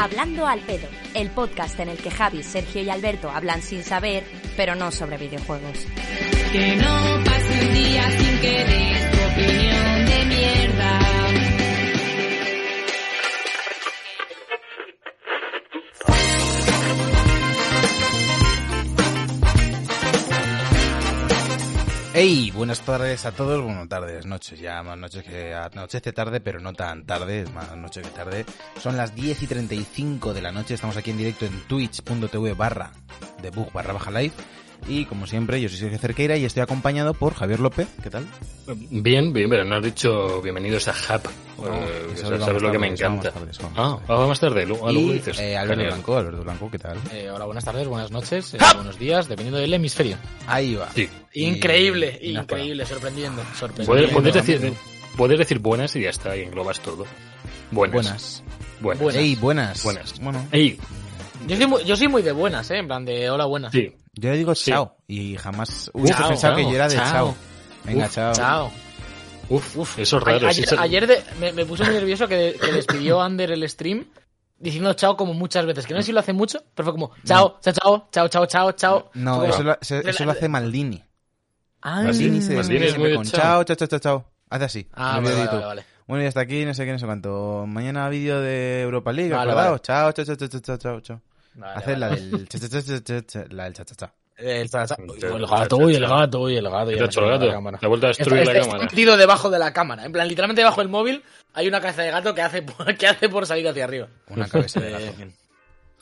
Hablando al pedo, el podcast en el que Javi, Sergio y Alberto hablan sin saber, pero no sobre videojuegos. Que no pase un día sin que Hey, buenas tardes a todos, bueno, tardes, noches, ya más noches que anochece tarde, pero no tan tarde, es más noche que tarde. Son las 10 y 35 de la noche, estamos aquí en directo en twitch.tv barra debug barra baja live. Y como siempre, yo soy Sergio Cerqueira y estoy acompañado por Javier López, ¿qué tal? Bien, bien, pero no has dicho bienvenidos a Hub. Eh, eso sabes lo que me tarde, vamos encanta. tarde, vamos Ah, más tarde, luego ah, luego Y dices. eh, Alberto. Blanco, Alberto Blanco, ¿qué tal? Eh, hola, buenas tardes, buenas noches, eh, buenos días, dependiendo del hemisferio. Ahí va. Sí. Increíble, Y- increíble, sorprendiendo, Puedes, sorprendiendo. puedes decir, puedes decir buenas y ya está, y englobas todo. Buenas. Buenas. Buenas. Buenas. Ey, buenas. Buenas. Bueno, Ey, Yo soy, muy, yo soy muy de buenas, ¿eh? En plan de hola, buenas. sí. Yo digo Sí. chao y jamás hubiese Chao, pensado que yo era de chao. chao. Venga, Uf, chao. Chao. Uf, Uf, eso es raro. ayer sí. ayer de- me, me puse muy nervioso que, que despidió Ander el stream diciendo chao como muchas veces. Que no sé si lo hace mucho, pero fue como chao, chao, chao, chao, chao, chao, chao. No, como- eso lo, se- eso lo hace Maldini. Ah, Maldini se Maldini despide con chao. chao, chao, chao. Hace así. Ah, vale, vale, vale. Bueno, y hasta aquí, no sé qué, no sé cuánto. Mañana vídeo de Europa League, Vale, acordaos. vale. Chao, chao, chao, chao, chao, chao, chao, chao. Vale, la vale. del cha, cha, cha, cha, cha, cha, la del cha, cha, cha. El, cha- cha- Cha- el gato, uy, el gato, uy, el gato. ¿Qué ya te ha no hecho se el gato? cámara. Te ha vuelto a destruir Está- la está- cámara. está metido debajo de la cámara. En plan, literalmente debajo del móvil hay una cabeza de gato que hace por, que hace por salir hacia arriba. Una cabeza de Eh, gato.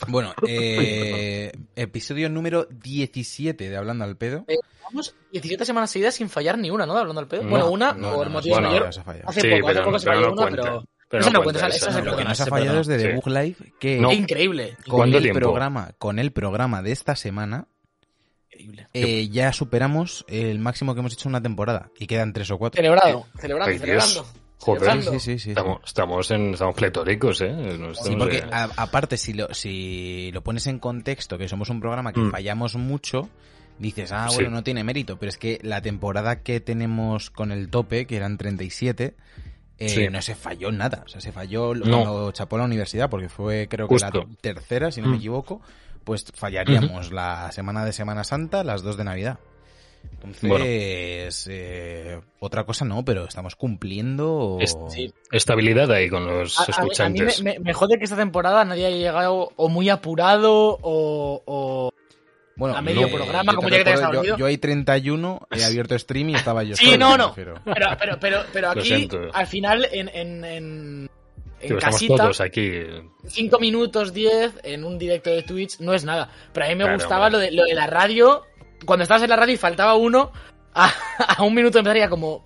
Bueno, eh, episodio número 17 de Hablando al Pedo. Eh, Vamos 17 semanas seguidas sin fallar ni una, ¿no? Hablando al pedo. No, bueno, una, no, por no, motivos bueno, mayor. Hace Sí, poco, hace poco se falló no una, cuenta. pero. Pero esa no cuenta, cuenta, esa, esa esa no se Lo que nos ha fallado perdona. es de Sí. Debug Live, que No. Increíble. con ¿Cuánto el tiempo? programa, con el programa de esta semana, Increíble. eh, ya superamos el máximo que hemos hecho en una temporada. Y quedan tres o cuatro. Celebrado, celebrando, Ay, Dios. celebrando. Joder. Sí, sí, sí. sí. Estamos, estamos, en, estamos pletóricos, ¿eh? No Sí, porque eh, a- aparte, si lo, si lo pones en contexto, que somos un programa que Mm. fallamos mucho, dices, ah, Sí. bueno, no tiene mérito, pero es que la temporada que tenemos con el tope, que eran 37, eh, Sí. no se falló nada. O sea, se falló No. cuando chapó la universidad, porque fue creo que Justo. la tercera, si no me Mm. equivoco, pues fallaríamos la semana de Semana Santa, las dos de Navidad. Entonces, Bueno. eh, otra cosa no, pero estamos cumpliendo... Es- Sí. estabilidad ahí con los A- a mí- A, mí escuchantes. me, me- me jode que esta temporada nadie haya llegado o muy apurado o. o... Bueno, a medio programa, yo como ya que te has yo, yo hay 31, he abierto stream y estaba yo Sí, solo, no, no. Pero, pero, pero, pero aquí, al final, en, en, en, en Tío, casita, todos aquí. 5 minutos 10 en un directo de Twitch no es nada. Pero a mí me Claro, gustaba lo de, lo de la radio. Cuando estabas en la radio y faltaba uno, a, a un minuto de empezar ya como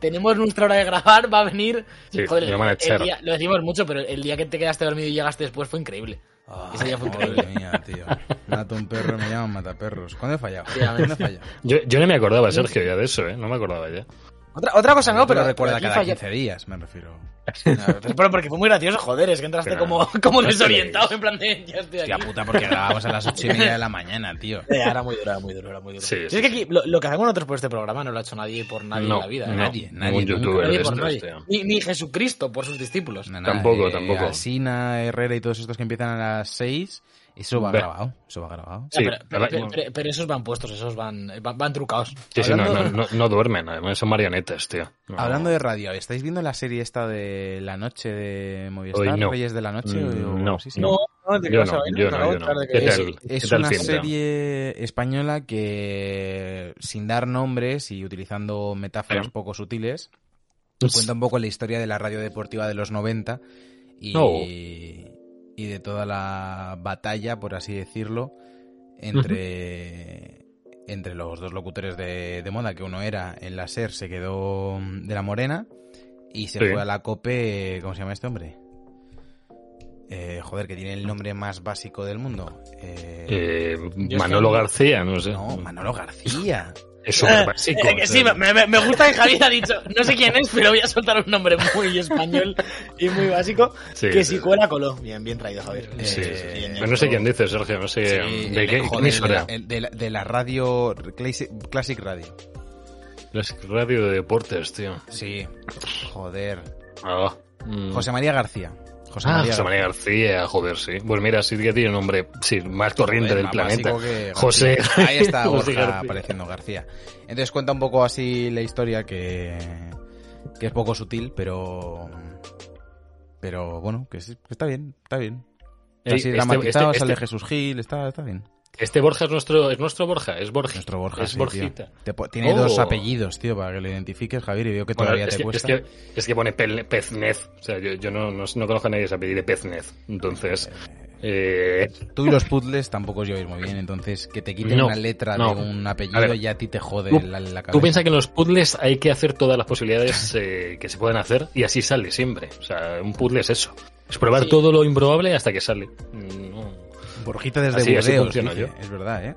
tenemos nuestra hora de grabar, va a venir. Sí, Joder, el día- lo decimos mucho, pero el día que te quedaste dormido y llegaste después fue increíble. Ese día fue Madre increíble. mía, tío. Mato un perro, me llaman mataperros. ¿Cuándo he fallado? ¿Cuándo he fallado? Yo, yo no me acordaba, Sergio, ya de eso, ¿eh? No me acordaba ya. Otra, otra cosa no, pero. lo recuerda cada falla- 15 días, me refiero. Pero porque fue muy gracioso, joder, es que entraste Pero- como, como no desorientado, en plan de ya estoy aquí. Hostia puta, porque grabamos a las 8 y media de la mañana, tío. Eh, Era muy duro, era muy duro, era muy duro. Sí, Si sí, es que aquí, lo, lo que hacemos nosotros por este programa no lo ha hecho nadie por nadie no, en la vida. no, ¿eh? Nadie, nadie, youtuber Nadie por nadie. Ni, ni Jesucristo por sus discípulos. No, nada, Tampoco, eh, tampoco. Alsina, Herrera y todos estos que empiezan a las 6, eso va Ve. grabado. Eso va grabado. Sí, Ya, pero, pero- ahora- pero- pero- pero esos van puestos, esos van, van, van trucados. Sí, sí, no, Hablando- no, no, no duermen, además son marionetas, tío. No. Hablando de radio, ¿estáis viendo la serie esta de la noche de Movistar? Hoy no. Reyes de la Noche? Mm, o- no. sí, sí. No, no, ¿de qué Yo no, Es, tal? es ¿Qué tal una serie española que, sin dar nombres y utilizando metáforas poco sutiles, Pues cuenta un poco la historia de la radio deportiva de los 90 y. y de toda la batalla, por así decirlo, entre, entre los dos locutores de, de moda, que uno era en la SER, se quedó de la Morena y se Sí. fue a la COPE, ¿cómo se llama este hombre? Eh, joder, que tiene el nombre más básico del mundo. Eh, Eh, Manolo García, no sé. no, Manolo García. Es súper básico. Eh, sí, me, me- gusta que Javier ha dicho, no sé quién es, pero voy a soltar un nombre muy español y muy básico, Sí, que si cuela coló. Bien, bien traído, Javier. Sí. Eh, no sé quién dice, Sergio, no sé de qué, joder, qué de, emisora. de la- de la radio Classic, Classic Radio. Classic Radio de Deportes, tío. Sí, joder. Ah, mm. José María García. José Ah, María. José María García, joder, sí. Pues mira, sí que tiene un nombre sí, más corriente Joder, del planeta. José. Ahí está José Borja García. apareciendo García. Entonces cuenta un poco así la historia que, que es poco sutil, pero pero bueno, que, sí, que está bien, está bien. Está así este- dramatizado, este- sale este- Jesús Gil, está, está bien. Este Borja es nuestro, es nuestro Borja, es Borja. Nuestro Borja, es sí, Borjita. Te tiene Oh. dos apellidos, tío, para que lo identifiques, Javier, y veo que Bueno, todavía es, te que, cuesta. es, que, es que pone Peznez. O sea, yo, yo no, no, no conozco a nadie que se apellide Peznez. Entonces, eh, Tú y los puzzles tampoco os lleváis muy bien, entonces que te quiten No, una letra no. de un apellido ver, ya a ti te jode tú- la, la cabeza. Tú piensas que en los puzzles hay que hacer todas las posibilidades eh, que se pueden hacer y así sale siempre. O sea, un puzzle es eso. Es probar Sí. todo lo improbable hasta que sale. Borjita desde Así- así Burdeos, funciona dice. yo. es verdad, ¿eh?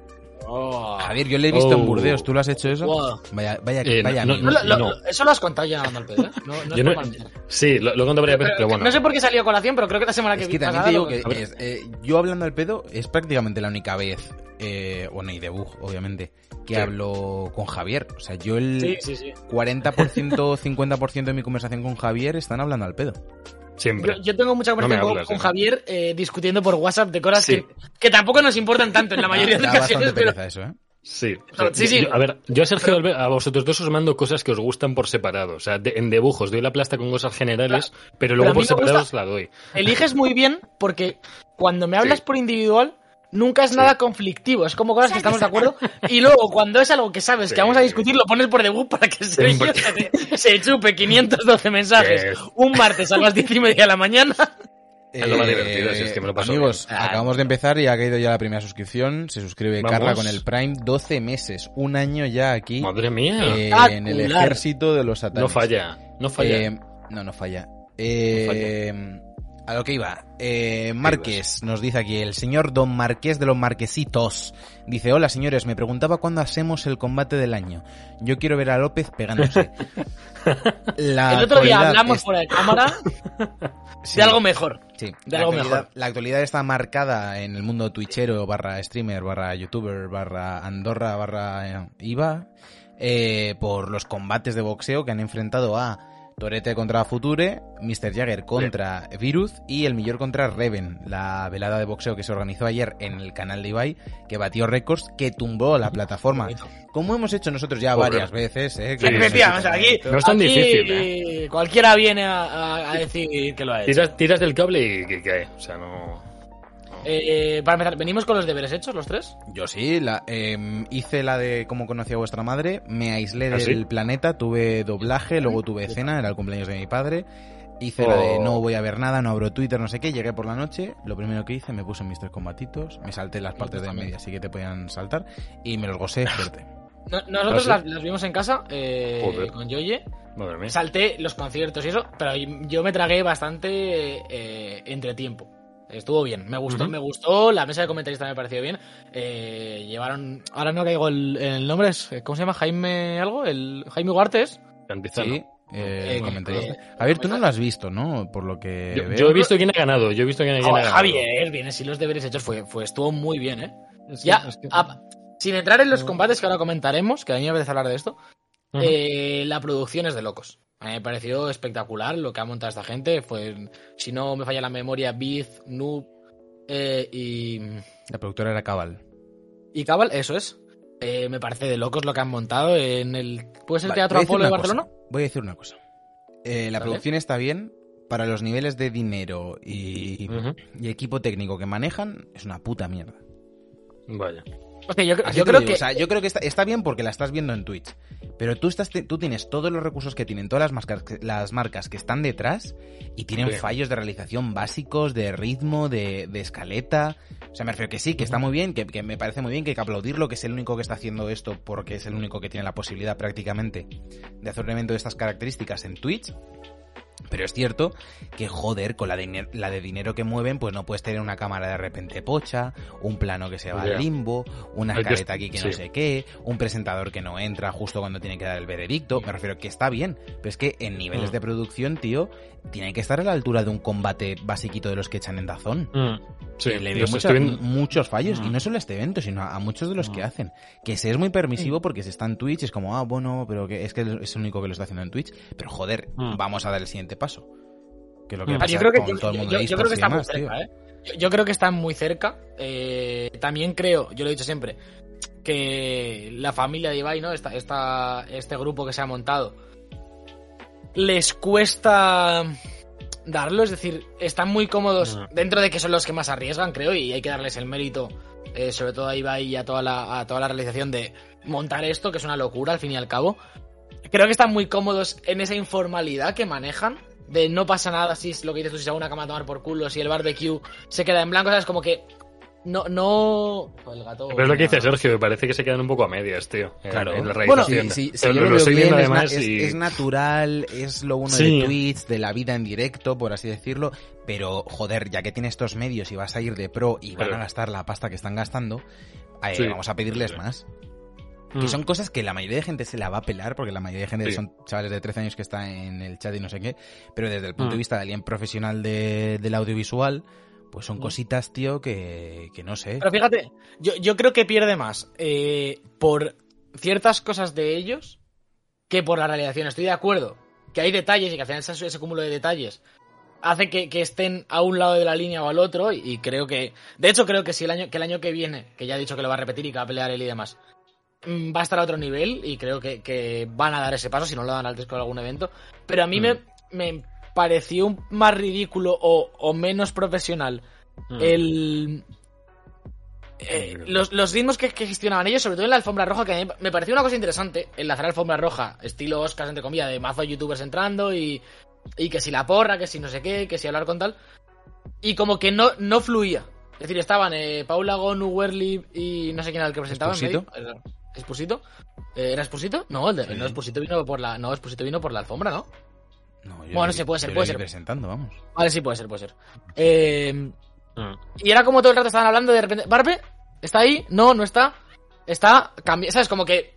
Oh. Javier, yo le he visto en Oh. Burdeos, ¿tú lo has hecho eso? Wow. Vaya, vaya, Eh, vaya no, amigo. No, lo- lo- No. Eso lo has contado ya andando al pedo, ¿eh? No, no es Yo mal. Sí, lo, lo he contado varias veces, Pero- pero bueno. No sé por qué salió a colación, pero creo que la semana que Es que también te digo es, eh, yo hablando al pedo es prácticamente la única vez, eh, bueno, y de bug, obviamente, que Sí. hablo con Javier. O sea, yo el Sí, sí, sí. 40%, 50% de mi conversación con Javier están hablando al pedo. Siempre. Yo, yo tengo mucha conversación con- hablas, con, eh. Javier eh, discutiendo por WhatsApp de cosas Sí. que, que tampoco nos importan tanto en la mayoría de ocasiones, bastante pero eso, ¿eh? Sí, o No, sea, sí, sí. yo- a ver, yo a Sergio, Albe- a vosotros dos os mando cosas que os gustan por separado. O sea, de- en dibujos doy la plasta con cosas generales, pero luego por separado os la doy. eliges muy bien porque cuando me hablas Sí. por individual nunca es nada conflictivo, es como cosas que estamos de acuerdo y luego cuando es algo que sabes Sí. que vamos a discutir lo pones por debut para que se, se, se chupe 512 mensajes Sí. un martes a las 10 y media de la mañana. Es lo más divertido, si es que me lo paso Amigos, bien. acabamos de empezar y ha caído ya la primera suscripción. Se suscribe Vamos. Carla con el Prime. 12 meses, un año ya aquí Madre mía, eh, Ah, en el ejército de los satanes. no falla, no falla. Eh, no, no falla. Eh, A lo que iba. Eh, Márquez nos dice aquí, el señor Don Marqués de los Marquesitos. Dice, hola señores, me preguntaba cuándo hacemos el combate del año. Yo quiero ver a López pegándose. La El otro día actualidad hablamos es- fuera de cámara sí, de algo mejor. sí, de la algo actualidad- mejor. La actualidad está marcada en el mundo twitchero, barra streamer, barra youtuber, barra Andorra, barra eh, IVA, eh, por los combates de boxeo que han enfrentado a Torete contra Future, Mr. Jagger contra Virus y el Millor contra Reven, la velada de boxeo que se organizó ayer en el canal de Ibai, que batió récords, que tumbó la plataforma. Como hemos hecho nosotros ya varias veces, ¿eh? Sí, aquí, No es tan aquí, difícil, eh, Cualquiera viene a, a- a decir que lo ha hecho. Tiras, tiras del cable y que cae. O sea, no. Eh, para empezar, ¿venimos con los deberes hechos los tres? Yo sí, la, em, hice la de cómo conocí a vuestra madre, me aislé ¿Ah, del sí? planeta, tuve doblaje, luego tuve cena, era el cumpleaños de mi padre, hice la de Oh. no voy a ver nada, no abro Twitter, no sé qué, llegué por la noche, lo primero que hice, me puse mis tres combatitos, me salté las partes de media, así que te podían saltar, y me los gocé fuerte. No- nosotros ¿Ah, las, las vimos en casa eh, con Yoye. Salté los conciertos y eso, pero yo me tragué bastante eh, entre tiempo. Estuvo bien, me gustó, me gustó, la mesa de comentaristas me pareció bien. Eh, llevaron, ahora no caigo el, el nombre, es, ¿cómo se llama? Jaime algo, el Jaime. Cantizano. Sí, eh, Eh, comentarista. eh, A ver, tú no lo has visto, ¿no? Por lo que Yo, veo. yo he visto quién ha ganado. Yo he visto quién, quién ha Joder, ganado. Javier, bien, si los deberes hechos fue, fue, estuvo muy bien, ¿eh? Es que- Ya, es que- a- sin entrar en los combates que ahora comentaremos, que a mí me apetece hablar de esto, eh, la producción es de locos. A mí me pareció espectacular lo que ha montado esta gente. Fue, si no me falla la memoria, Biz, Noob eh, y, La productora era Cabal. y Cabal, eso es. Eh, me parece de locos lo que han montado en el... ¿Puede ser el Vale, Teatro Apolo de Barcelona? cosa, Voy a decir una cosa. Eh, la Vale. producción está bien. Para los niveles de dinero y, y equipo técnico que manejan, es una puta mierda. Vaya. Yo, creo que... o sea, yo creo que está, está bien porque la estás viendo en Twitch. Pero tú, estás, tú tienes todos los recursos que tienen todas las marcas, que- las marcas que están detrás y tienen fallos de realización básicos, de ritmo, de, de escaleta. O sea, me refiero que sí, que está muy bien, que, que me parece muy bien, que hay que aplaudirlo, que es el único que está haciendo esto porque es el único que tiene la posibilidad prácticamente de hacer un evento de estas características en Twitch. Pero es cierto que, joder, con la de, la de dinero que mueven, pues no puedes tener una cámara de repente pocha, un plano que se va al limbo, una escaleta aquí que no sé qué, un presentador que no entra justo cuando tiene que dar el veredicto. Me refiero que está bien, pero es que en niveles Mm. de producción, tío, tiene que estar a la altura de un combate basiquito de los que echan en Dazón. Mm. Sí, le veo estoy muchos, fallos, y Mm. no solo a este evento, sino a muchos de los que Mm. hacen. Que se es muy permisivo porque se está en Twitch, es como, ah, bueno, pero que es que es el único que lo está haciendo en Twitch. Pero joder, vamos a dar el siguiente paso. Que es lo que pasa yo creo que, con yo, todo el mundo yo- de yo creo que esports y está muy demás, cerca, ¿eh? Yo, yo creo que está muy cerca. Eh, también creo, yo lo he dicho siempre, que la familia de Ibai, ¿no? Esta, esta, este grupo que se ha montado, les cuesta darlo, es decir, están muy cómodos Mm. dentro de que son los que más arriesgan, creo, y hay que darles el mérito, eh, sobre todo a Ibai y a toda, la, a toda la realización de montar esto, que es una locura al fin y al cabo. Creo que están muy cómodos en esa informalidad que manejan. De no pasa nada si es lo que dices tú, si se va una cama a tomar por culo, si el barbecue se queda en blanco, ¿sabes? Como que no, no... El gato... Pero es lo que dice Sergio, me parece que se quedan un poco a medias, tío. Claro. En la Bueno. Sí, sí, sí, yo lo, lo bien, viendo es, na- es- y... es natural, es lo uno Sí. de Twitch, de la vida en directo, por así decirlo, pero joder, ya que tienes estos medios y vas a ir de pro y van a gastar la pasta que están gastando, eh, Sí. vamos a pedirles Sí. Más. Mm. Que son cosas que la mayoría de gente se la va a pelar, porque la mayoría de gente Sí. son chavales de 13 años que está en el chat y no sé qué, pero desde el punto Mm. de vista de alguien profesional de- del audiovisual, pues son Mm. cositas, tío, que, que no sé. Pero fíjate, yo, yo creo que pierde más eh, por ciertas cosas de ellos que por la realización. Estoy de acuerdo que hay detalles y que al final ese, ese cúmulo de detalles hace que, que estén a un lado de la línea o al otro y, y creo que... De hecho, creo que si el año, que el año que viene, que ya ha dicho que lo va a repetir y que va a pelear él y demás, va a estar a otro nivel y creo que, que van a dar ese paso si no lo dan antes con algún evento. Pero a mí me, me pareció más ridículo o, o menos profesional Mm. el... eh, los, los ritmos que, que gestionaban ellos, sobre todo en la alfombra roja, que a mí me pareció una cosa interesante, enlazar alfombra roja, estilo Oscars, entre comillas, de mazo youtubers entrando y, y que si la porra, que si no sé qué, que si hablar con tal. Y como que no, no fluía. Es decir, estaban eh, Paula Gonu, Werly y no sé quién era el que presentaba. en ¿Expusito? Eh, ¿Era Expusito? No, el de, Sí. no, Expusito vino por la, no, Expusito vino por la alfombra, ¿no? No, yo Bueno, sí, vi- puede ser, puede ser. presentando, vamos. Vale, sí, puede ser, puede ser. Eh, Mm. y era como todo el rato estaban hablando de repente. ¿Barbe? ¿Está ahí? No, no está. Está. ¿Sabes? Como que.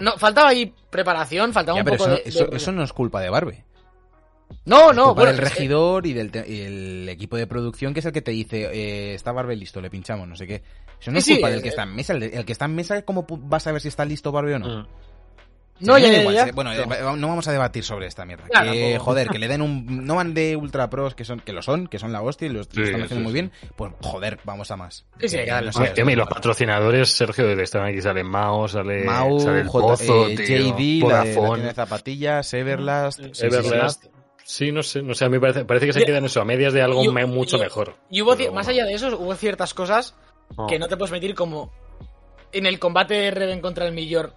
No, faltaba ahí preparación, faltaba Ya, un pero poco eso, de, eso, de- eso no es culpa de Barbe. No, no, bueno. que- regidor y del te- y el equipo de producción que es el que te dice eh, está Barbe listo, le pinchamos, no sé qué. Eso no es Sí, sí, culpa del eh, que está en mesa. El, el que está en mesa, ¿cómo vas a ver si está listo Barbe o no? Mm. No, Sí, ya, igual, ya. Bueno, eh, no vamos a debatir sobre esta mierda. Claro, que, joder, que le den un... No van de ultra pros, que son que lo son, que son la hostia y lo, lo Sí, están haciendo sí, muy sí. bien. Pues, joder, vamos a más. Sí, sí, hay que darle no sé, y los patrocinadores, Sergio, están aquí, sale Mao, sale, Mau, sale el J- Pozo, eh, tío, JD, la de, la zapatillas, Everlast... Sí, sí, sí, Everlast. Sí. No sé, no sé, a mí parece, parece que se quedan eso, a medias de algo me- mucho mejor. Y hubo, Pero más allá de eso, hubo ciertas cosas Oh. que no te puedes meter como. En el combate de Reven contra el Millor,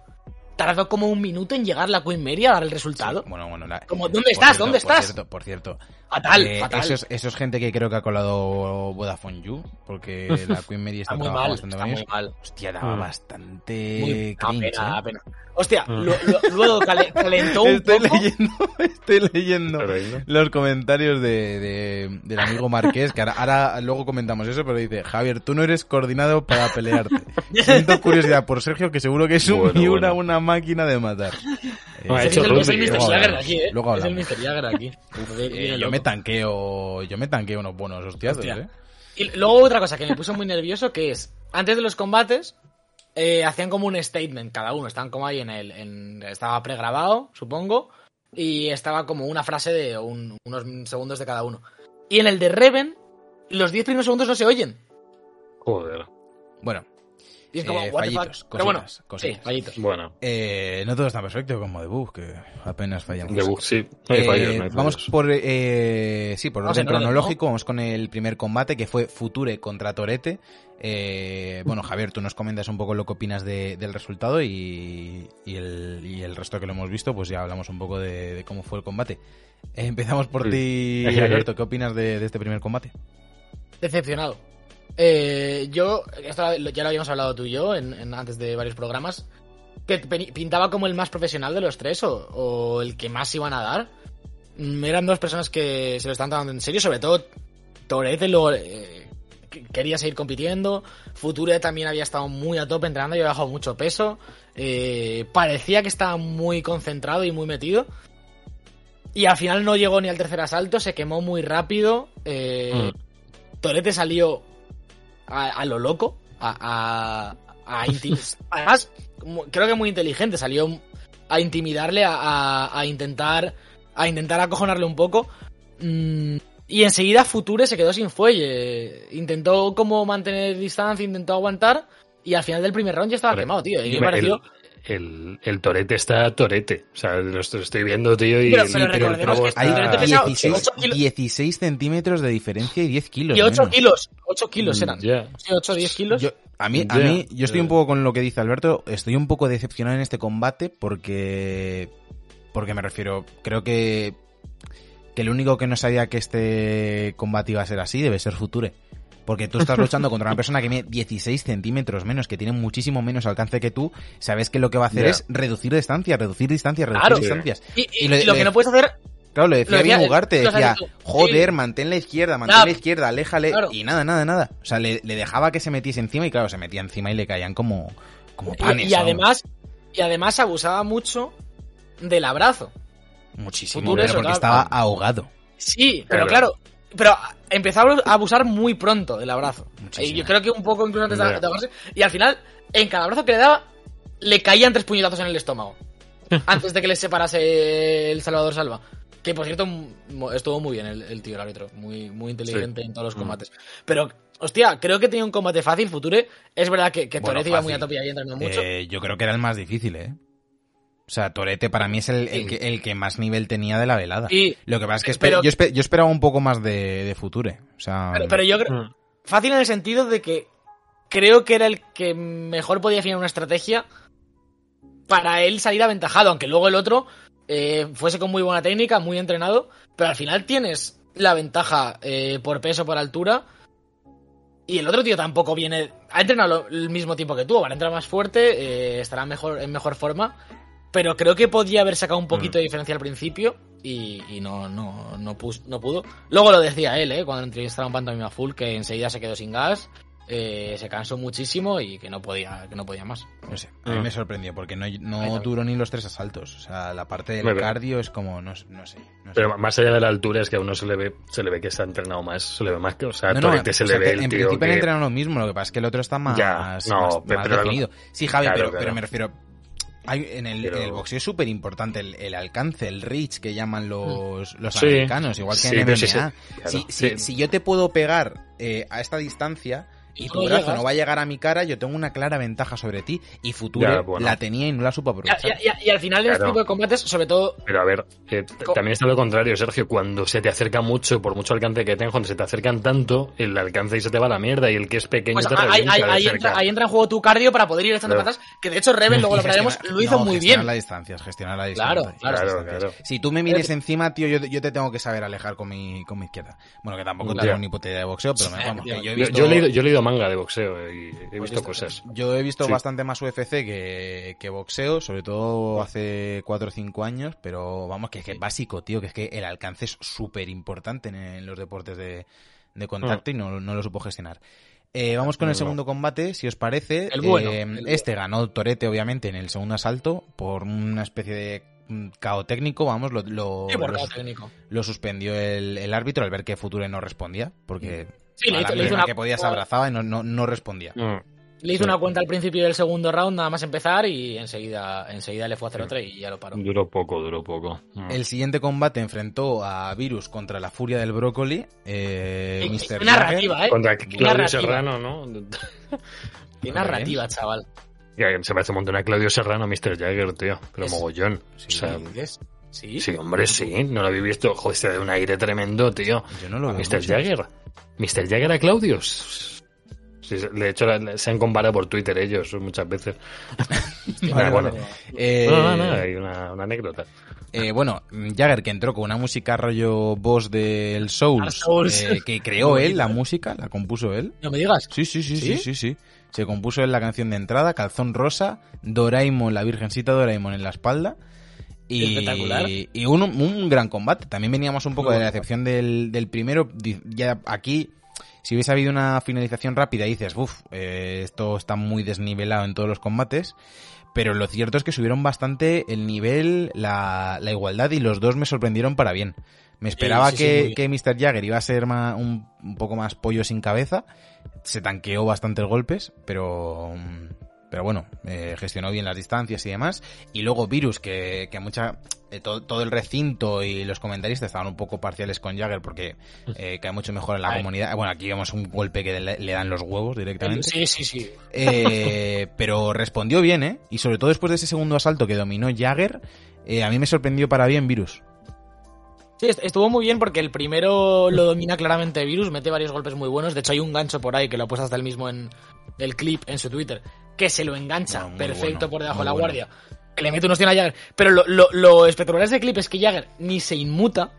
tardó como un minuto en llegar la Queen Mary a dar el resultado. Sí, bueno, bueno, la- Como, ¿dónde estás? cierto, ¿Dónde por estás? cierto, por cierto, Fatal, Eh, fatal. Eso, es, eso es gente que creo que ha colado Vodafone You, porque la Queen Mary está, Está muy mal, bastante está muy mal. Hostia, daba Mm. bastante Muy- cringe, pena, ¿eh? pena. Hostia, Mm. lo- lo- luego cale- calentó un Estoy poco. leyendo, estoy leyendo los comentarios de, de- del amigo Marqués, que ahora, ahora luego comentamos eso, pero dice, Javier, tú no eres coordinado para pelearte. Siento curiosidad por Sergio, que seguro que es un Bueno, Miura, bueno. una máquina de matar. No, ha Eh, Es el, es el rugby, Mr. luego Jagger de aquí, eh. luego es el hablamos. Mr. Jagger aquí. Uf, eh, yo me tanqueo, yo me tanqueo unos buenos hostiazos, Hostia. eh. Y luego otra cosa que me puso muy nervioso que es, antes de los combates, eh, hacían como un statement cada uno, estaban como ahí en el... en- estaba pregrabado, supongo, y estaba como una frase de un- unos segundos de cada uno. Y en el de Reven, los 10 primeros segundos no se oyen. Joder. Bueno, Y es como, Eh, what the fallitos. Pero bueno, cositas, sí, fallitos. Bueno, eh, no todo está perfecto como debug, que apenas fallamos. sí. No hay Eh, fallos, no hay vamos por eh, sí por orden en orden, cronológico vamos con el primer combate que fue Future contra Torete Eh, bueno Javier tú nos comentas un poco lo que opinas de- del resultado y, y el, y el resto que lo hemos visto pues ya hablamos un poco de, de cómo fue el combate empezamos por Sí. ti Alberto ¿qué opinas de, de este primer combate? Decepcionado. Eh, yo, esto ya lo habíamos hablado tú y yo en, en- antes de varios programas, que pintaba como el más profesional de los tres o, o el que más iban a dar. Mm, Eran dos personas que se lo están tomando en serio, sobre todo Torete lo, eh, que- quería seguir compitiendo, Future también había estado muy a tope entrenando y había bajado mucho peso, eh, parecía que estaba muy concentrado y muy metido. Y al final no llegó ni al tercer asalto, se quemó muy rápido. eh, Torete salió a, a lo loco, a, a, a Además, creo que muy inteligente, salió a intimidarle, a, a- a intentar a intentar acojonarle un poco. Mm, y enseguida Future se quedó sin fuelle. Intentó como mantener distancia, intentó aguantar. Y al final del primer round ya estaba quemado, tío. Y me pareció. el, el torete está torete. O sea, lo estoy, estoy viendo, tío, y Pero- el- pero el pavo que está- Hay Pero te pesa 16, 8 kilos. 16 centímetros de diferencia y 10 kilos. Y 8 menos. kilos. 8 kilos eran. Ya. Sí, 8 o 10 kilos. Yo, a mí, a Ya. mí, yo estoy un Eh. poco con lo que dice Alberto. Estoy un poco decepcionado en este combate porque, porque me refiero, creo que que el único que no sabía que este combate iba a ser así debe ser Future. Porque tú estás luchando contra una persona que mide 16 centímetros menos, que tiene muchísimo menos alcance que tú. Sabes que lo que va a hacer es reducir distancias, reducir distancias, reducir Claro. distancias. Y, lo le- que no puedes hacer. Claro, le decía, Lo decía- bien Ugarte, lo decía, joder, Sí. mantén la izquierda, mantén la izquierda, aléjale, Claro. y nada, nada, nada. O sea, le, le dejaba que se metiese encima y claro, se metía encima y le caían como, como panes. Y, además. Y además abusaba mucho del abrazo. muchísimo, eso, porque claro. estaba ahogado. Sí, pero Claro. Pero empezó a abusar muy pronto del abrazo. Muchísimo. Y yo creo que un poco incluso antes de, de ahogarse. Y al final, en cada abrazo que le daba, le caían tres puñetazos en el estómago. antes de que les separase el Salvador Salva. Que por cierto, estuvo muy bien el, el tío, el árbitro. Muy, muy inteligente en todos los Mm. combates. Pero, hostia, creo que tenía un combate fácil, Future. Es verdad que, que Bueno, Toretto iba muy a tope y ahí entrenando mucho. Eh, yo creo que era el más difícil, ¿eh? O sea, Torete para mí es el, el que, el que más nivel tenía de la velada. Y- Lo que pasa es que espe- pero- yo, espe- yo esperaba un poco más de, de Future. O sea, pero, pero yo creo. Mm. Fácil en el sentido de que creo que era el que mejor podía afinar una estrategia para él salir aventajado, aunque luego el otro eh, fuese con muy buena técnica, muy entrenado, pero al final tienes la ventaja eh, por peso, por altura, y el otro tío tampoco viene... Ha entrenado lo- el mismo tiempo que tú, va a entrar más fuerte, eh, estará mejor, en mejor forma, pero creo que podía haber sacado un poquito de diferencia al principio y, y no, no, no, pus- no pudo. Luego lo decía él, ¿eh? cuando entrevistaron Pantomima Full, que enseguida se quedó sin gas, eh, se cansó muchísimo y que no podía, que no podía más. No sé, a mí Mm. me sorprendió porque no, no duró ni los tres asaltos. O sea, la parte del cardio es como, no, no sé. no sé. Pero más allá de la altura es que a uno se le ve, se le ve que está entrenado más, se le ve más que, o sea, a No, se o le sea, ve que el en tío principio han que- entrenado lo mismo, lo que pasa es que el otro está más, Ya, más- no, más pero- pero- definido. Sí, Javi, Claro, pero, claro. pero me refiero. Hay, en, el, Pero- en el boxeo es súper importante el, el alcance, el reach que llaman los, los Sí. americanos, igual que Sí, en MMA. sí, sí, claro, si, si yo te puedo pegar eh, a esta distancia y tu no brazo llegas. no va a llegar a mi cara, yo tengo una clara ventaja sobre ti. Y Future Ya, bueno. la tenía y no la supo aprovechar. y- y- y al final en este Claro. tipo de combates, sobre todo... Pero a ver, eh, también está lo contrario, Sergio. Cuando se te acerca mucho, por mucho alcance que tengas, cuando se te acercan tanto, el alcance y se te va a la mierda y el que es pequeño Pues te ahí, ahí- de entra, ahí entra en juego tu cardio para poder ir echando Claro. patas. Que de hecho Reven, luego lo hablaremos, lo hizo no, muy gestionar bien. las distancias, gestionar las Claro, distancias. claro. Claro, claro. Si tú me vienes encima, tío, yo, yo te tengo que saber alejar con mi, con mi izquierda. Bueno, que tampoco Claro. tengo ni puta idea de boxeo, pero me- vamos, que yo he Yo, visto... yo he leído, yo he leído manga de boxeo eh, y he Pues visto cosas. Yo he visto Sí. bastante más UFC que, que boxeo, sobre todo hace 4 o 5 años, pero vamos, que es que es básico, tío, que es que el alcance es súper importante en, en los deportes de, de contacto y no, no lo supo gestionar. Eh, vamos con el segundo combate, si os parece. El bueno, Eh, el bueno. este ganó Torete, obviamente, en el segundo asalto por una especie de mm, cao técnico, vamos, lo, lo, Sí, lo- técnico. lo suspendió el, el árbitro al ver que Future no respondía, porque Sí, le hizo- le hizo una- que podía se abrazaba y no, no, no respondía. Mm. Le hizo Sí. una cuenta al principio del segundo round, nada más empezar, y enseguida, enseguida le fue a hacer otra y ya lo paró. Duró poco, duró poco. Mm. El siguiente combate enfrentó a Virus contra la Furia del Brócoli. Eh, narrativa, ¿eh? Contra Claudio narrativa. Serrano, ¿no? Qué narrativa, chaval. Ya, Se parece un montón a Claudio Serrano, Mr. Jagger, tío. Pero Es- mogollón. Sí, o sea, ¿Ves? ¿Sí? sí, hombre, sí. No lo habéis visto. Joder, se da un aire tremendo, tío. Yo no lo veo. Mr. Jagger. Mr. Jagger a Claudio. Sí, de hecho, se han comparado por Twitter ellos muchas veces. Vale, bueno. vale. Eh, No, no, no, hay una, una anécdota. eh, bueno, Jagger que entró con una música rollo boss del Souls, Souls. eh, que creó él la música, la compuso él. No me digas. Sí, sí, sí, ¿Sí? sí, sí, sí. Se compuso él la canción de entrada, Calzón Rosa, Doraemon, la Virgencita Doraemon en la espalda. Y, Espectacular. y un, un gran combate. También veníamos un poco Muy de la decepción del, del primero. Ya aquí, si hubiese habido una finalización rápida, dices, uff, esto está muy desnivelado en todos los combates. Pero lo cierto es que subieron bastante el nivel, la, la igualdad y los dos me sorprendieron para bien. Me esperaba sí, sí, que, que Mr. Jagger iba a ser ma- un, un poco más pollo sin cabeza. Se tanqueó bastantes golpes, pero, pero bueno, eh, gestionó bien las distancias y demás. Y luego Virus, que, que mucha eh, todo, todo el recinto y los comentaristas estaban un poco parciales con Jagger porque eh, cae mucho mejor en la Ay. comunidad. Bueno, aquí vemos un golpe que le, le dan los huevos directamente. Sí, sí, sí. Eh, pero respondió bien, ¿eh? Y sobre todo después de ese segundo asalto que dominó Jagger, a mí me sorprendió para bien Virus. Sí, est- estuvo muy bien porque el primero lo domina claramente Virus, mete varios golpes muy buenos. De hecho, hay un gancho por ahí que lo ha puesto hasta el mismo en el clip en su Twitter, que se lo engancha No, perfecto bueno, por debajo de la bueno. guardia. Que le mete unos tiene a Jagger. Pero lo, lo, lo espectacular de ese clip es que Jagger ni se inmuta.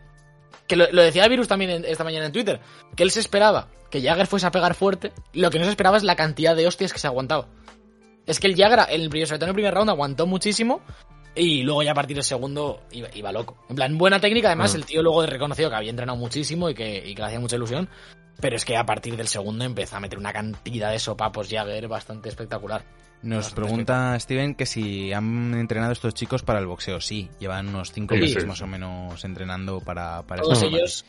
Que lo, lo decía Virus también en- esta mañana en Twitter. Que él se esperaba que Jagger fuese a pegar fuerte. Lo que no se esperaba es la cantidad de hostias que se ha aguantado. Es que el Jagger, en el sobre todo en el primer round, aguantó muchísimo. Y luego ya a partir del segundo iba, iba loco. En plan, buena técnica. Además, Mm. el tío luego reconocido que había entrenado muchísimo y que, y que le hacía mucha ilusión. Pero es que a partir del segundo empezó a meter una cantidad de sopapos Jagger bastante espectacular. Nos Bastante pregunta Steven que si han entrenado estos chicos para el boxeo. Sí, llevan unos cinco Sí, meses sí. más o menos entrenando para, para Todos este combate. ellos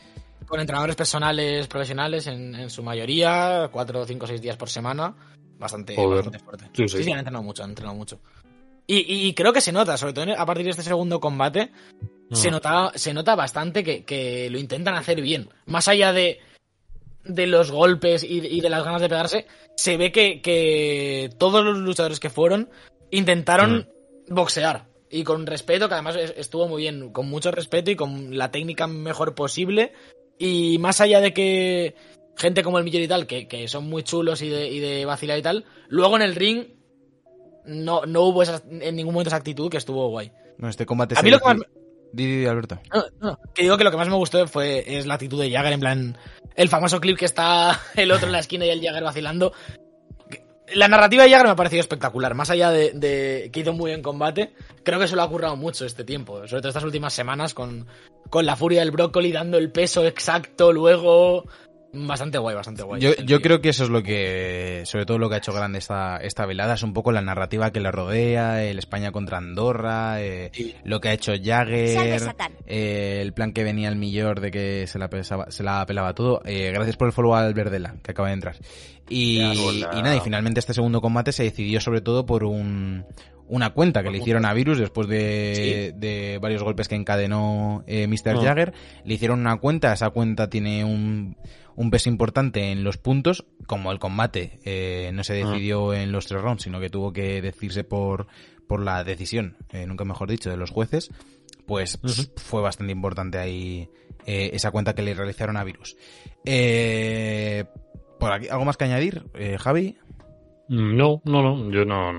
con entrenadores personales profesionales en, en su mayoría, cuatro, cinco, seis días por semana. Bastante, fuerte. Sí, sí. Sí, sí, han entrenado mucho, han entrenado mucho. Y, y- y creo que se nota, sobre todo a partir de este segundo combate, se, Mm. nota, se nota bastante que, que lo intentan hacer bien. Más allá de, de los golpes y, y de las ganas de pegarse, se ve que, que todos los luchadores que fueron intentaron boxear. Y con respeto, que además es- estuvo muy bien, con mucho respeto y con la técnica mejor posible. Y más allá de que gente como el Millor y tal, que, que son muy chulos y de, y de vacilar y tal, luego en el ring no, no hubo esa- en ningún momento esa actitud que estuvo guay. No, este combate A mí lo que más Alberto. no, no, que digo que lo que más me gustó fue es la actitud de Jagger, en plan, el famoso clip que está el otro en la esquina y el Jagger vacilando. La narrativa de Jagger me ha parecido espectacular, más allá de, de que hizo muy bien combate, creo que se lo ha currado mucho este tiempo, sobre todo estas últimas semanas con, con la furia del brócoli dando el peso exacto luego. Bastante guay, bastante guay. Yo, yo creo que eso es lo que, sobre todo lo que ha hecho grande esta, esta velada, es un poco la narrativa que la rodea, el España contra Andorra, eh, Sí. lo que ha hecho Jagger, eh, el plan que venía el millor de que se la, pesaba- se la pelaba todo. Eh, gracias por el follow al Verdela, que acaba de entrar. Y, y nada, y finalmente este segundo combate se decidió sobre todo por un, una cuenta que le hicieron a Virus después de, de varios golpes que encadenó eh, Mr. Jagger. Le hicieron una cuenta, esa cuenta tiene un, un peso importante en los puntos, como el combate eh, no se Ah. decidió en los tres rounds, sino que tuvo que decirse por, por la decisión, eh, nunca mejor dicho, de los jueces, pues fue bastante importante ahí eh, esa cuenta que le realizaron a Virus. Eh, por aquí, ¿Algo más que añadir, eh, Javi? Mm, No, no, no, yo no,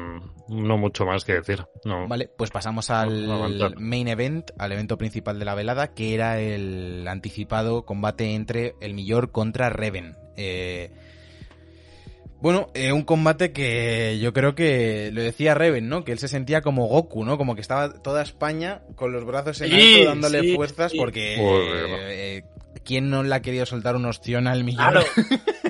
no mucho más que decir. No. Vale, pues pasamos al main event, al evento principal de la velada, que era el anticipado combate entre el Millor contra Reven. Eh, bueno, eh, un combate que yo creo que lo decía Reven, ¿no? Que él se sentía como Goku, ¿no? Como que estaba toda España con los brazos en Sí, alto dándole sí, fuerzas sí. porque eh, ¿quién no le ha querido soltar un ostión al Millor? Claro,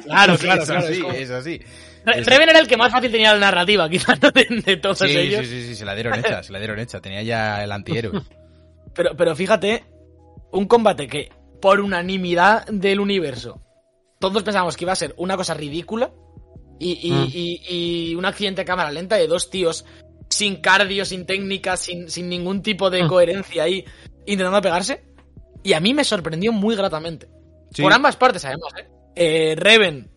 claro, claro. es así, es así. Re- Reven era el que más fácil tenía la narrativa, quizás de, de todos Sí, ellos. sí, sí, sí, se la dieron hecha, se la dieron hecha. Tenía ya el antihéroe. Pero, pero fíjate, un combate que por unanimidad del universo todos pensábamos que iba a ser una cosa ridícula y, y- Mm. y- y un accidente a cámara lenta de dos tíos sin cardio, sin técnica, sin, sin ningún tipo de Mm. coherencia ahí intentando pegarse. Y a mí me sorprendió muy gratamente. Sí. Por ambas partes, además. ¿eh? Eh, Reven,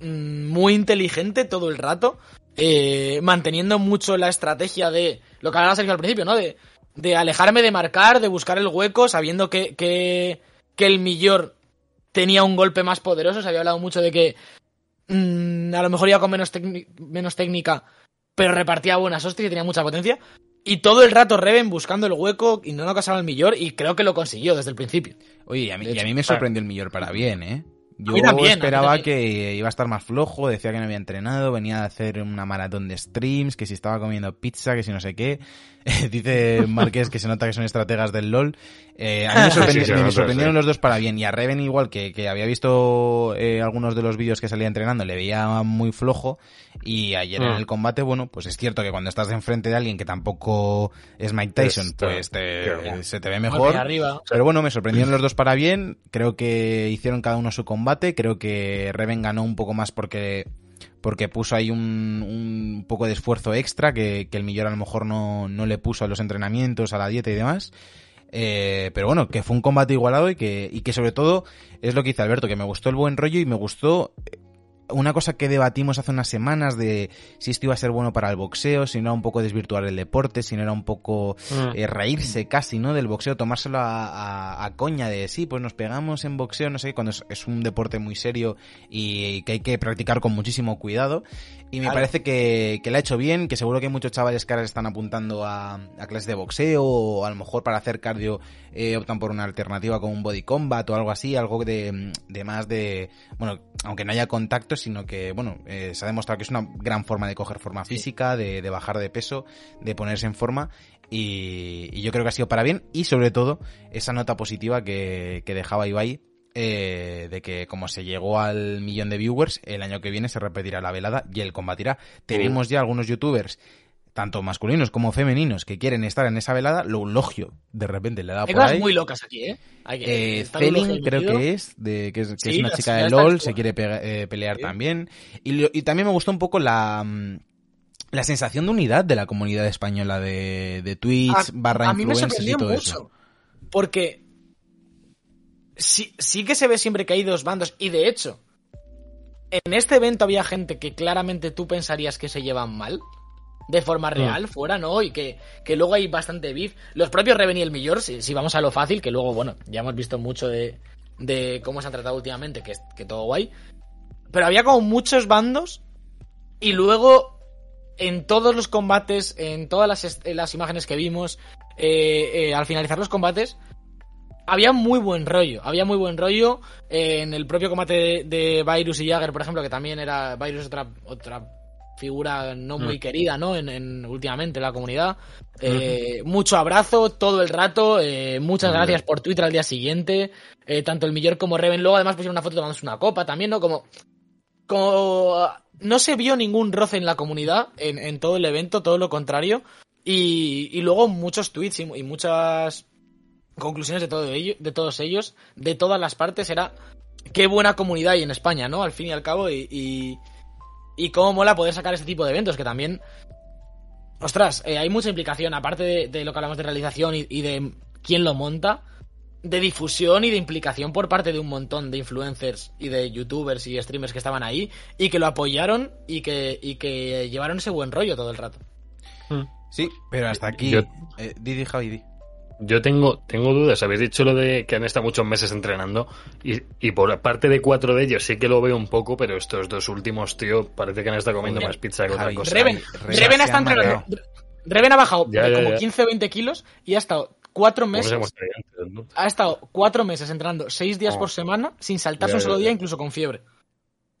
muy inteligente todo el rato, eh, manteniendo mucho la estrategia de lo que hablaba Sergio al principio, ¿no? De, de alejarme de marcar, de buscar el hueco, sabiendo que, que, que el Millor tenía un golpe más poderoso. Se había hablado mucho de que mm, a lo mejor iba con menos, menos técnica, pero repartía buenas hostias y tenía mucha potencia. Y todo el rato Reven buscando el hueco y no casaba al Millor, y creo que lo consiguió desde el principio. Oye, y a mí, y a mí me sorprendió el Millor para bien, ¿eh? Yo también, esperaba que iba a estar más flojo, decía que no había entrenado, venía a hacer una maratón de streams, que si estaba comiendo pizza, que si no sé qué. Dice Márquez que se nota que son estrategas del LOL. Eh, a mí me, sorprendi- Sí, me sorprendieron sí. los dos para bien. Y a Reven igual, que, que había visto eh, algunos de los vídeos que salía entrenando, le veía muy flojo. Y ayer en Ah. el combate, bueno, pues es cierto que cuando estás enfrente de alguien que tampoco es Mike Tyson, pues te- claro. se te ve mejor. arriba. Pero bueno, me sorprendieron los dos para bien. Creo que hicieron cada uno su combate. Creo que Reven ganó un poco más porque porque puso ahí un, un poco de esfuerzo extra que, que el Millor a lo mejor no, no le puso a los entrenamientos, a la dieta y demás. Eh, pero bueno, que fue un combate igualado y que, y que sobre todo es lo que dice Alberto, que me gustó el buen rollo y me gustó una cosa que debatimos hace unas semanas de si esto iba a ser bueno para el boxeo, si no era un poco desvirtuar el deporte, si no era un poco Mm. eh, reírse casi, ¿no? Del boxeo, tomárselo a, a- a coña de sí, pues nos pegamos en boxeo, no sé, qué, cuando es, es un deporte muy serio y que hay que practicar con muchísimo cuidado. Y me Claro. parece que, que le ha hecho bien, que seguro que hay muchos chavales que ahora están apuntando a, a clases de boxeo o a lo mejor para hacer cardio eh, optan por una alternativa como un body combat o algo así, algo de, de más de, bueno, aunque no haya contacto, sino que, bueno, eh, se ha demostrado que es una gran forma de coger forma física, de, de bajar de peso, de ponerse en forma y, y yo creo que ha sido para bien y sobre todo esa nota positiva que, que dejaba Ibai eh, de que como se llegó al millón de viewers, el año que viene se repetirá la velada y él combatirá. Tenemos ya algunos youtubers, tanto masculinos como femeninos, que quieren estar en esa velada. Lo logio, de repente le da Hay por cosas ahí. muy locas aquí, ¿eh? Hay que Eh, creo que es, de, que es, que es una chica de LOL, se quiere eh, pelear Sí. también. Y, también me gustó un poco la, mm, la sensación de unidad de la comunidad española de, de Twitch a, barra a mí me influencers y todo mucho. eso. Porque sí, sí que se ve siempre que hay dos bandos. Y de hecho, en este evento había gente que claramente tú pensarías que se llevan mal. De forma real, fuera, ¿no? Y que, que luego hay bastante beef. Los propios Reven y el Millor, si, si vamos a lo fácil, que luego, bueno, ya hemos visto mucho de, de cómo se han tratado últimamente, que, que todo guay. Pero había como muchos bandos. Y luego, en todos los combates, en todas las, las imágenes que vimos, eh, eh, al finalizar los combates, había muy buen rollo. Había muy buen rollo eh, en el propio combate de, de Virus y Jagger, por ejemplo, que también era Virus otra, otra figura no muy querida, ¿no? En, en- últimamente en la comunidad. Eh, Mucho abrazo todo el rato. eh, muchas gracias por Twitter al día siguiente. eh, tanto el Millor como Reven. Luego además pusieron una foto tomándose una copa también, ¿no? Como como no se vio ningún roce en la comunidad en, en todo el evento, todo lo contrario. Y, y luego muchos tweets y, y muchas conclusiones de, todo ello, de todos ellos, de todas las partes, era qué buena comunidad hay en España, ¿no? Al fin y al cabo, y, y, y cómo mola poder sacar este tipo de eventos, que también, ostras, eh, hay mucha implicación, aparte de, de lo que hablamos de realización y, y de quién lo monta, de difusión y de implicación por parte de un montón de influencers y de youtubers y streamers que estaban ahí y que lo apoyaron y que, y que llevaron ese buen rollo todo el rato. Sí, pero hasta aquí. Yo- Eh, Didi, Javi. Yo tengo, tengo dudas. Habéis dicho lo de que han estado muchos meses entrenando. Y, y por parte de cuatro de ellos sí que lo veo un poco, pero estos dos últimos, tío, parece que han estado comiendo más pizza que otra Javi, cosa. Reven, Reven Reven se está ha entrenando. mareado. Reven ha bajado Ya, de ya, como ya. 15 o 20 kilos y ha estado cuatro ¿Cómo se meses. antes, no? Ha estado cuatro meses entrenando seis días Oh. por semana sin saltarse Ya, un solo ya, ya. día, incluso con fiebre.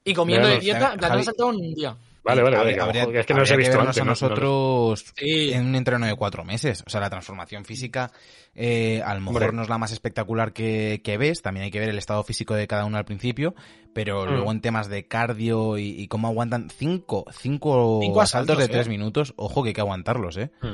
Y comiendo Ya, de dieta, plan, no ha saltado un día. Vale, vale, vale. Habría- es que no los he visto vernos antes. a no- no los- nosotros Sí. en un entreno de cuatro meses. O sea, la transformación física eh, a lo mejor no es la más espectacular que, que ves. También hay que ver el estado físico de cada uno al principio. Pero Mm. luego en temas de cardio y, y cómo aguantan cinco, cinco, Cinco asaltos de asaltos, tres ¿eh? minutos, ojo que hay que aguantarlos, ¿eh? Mm.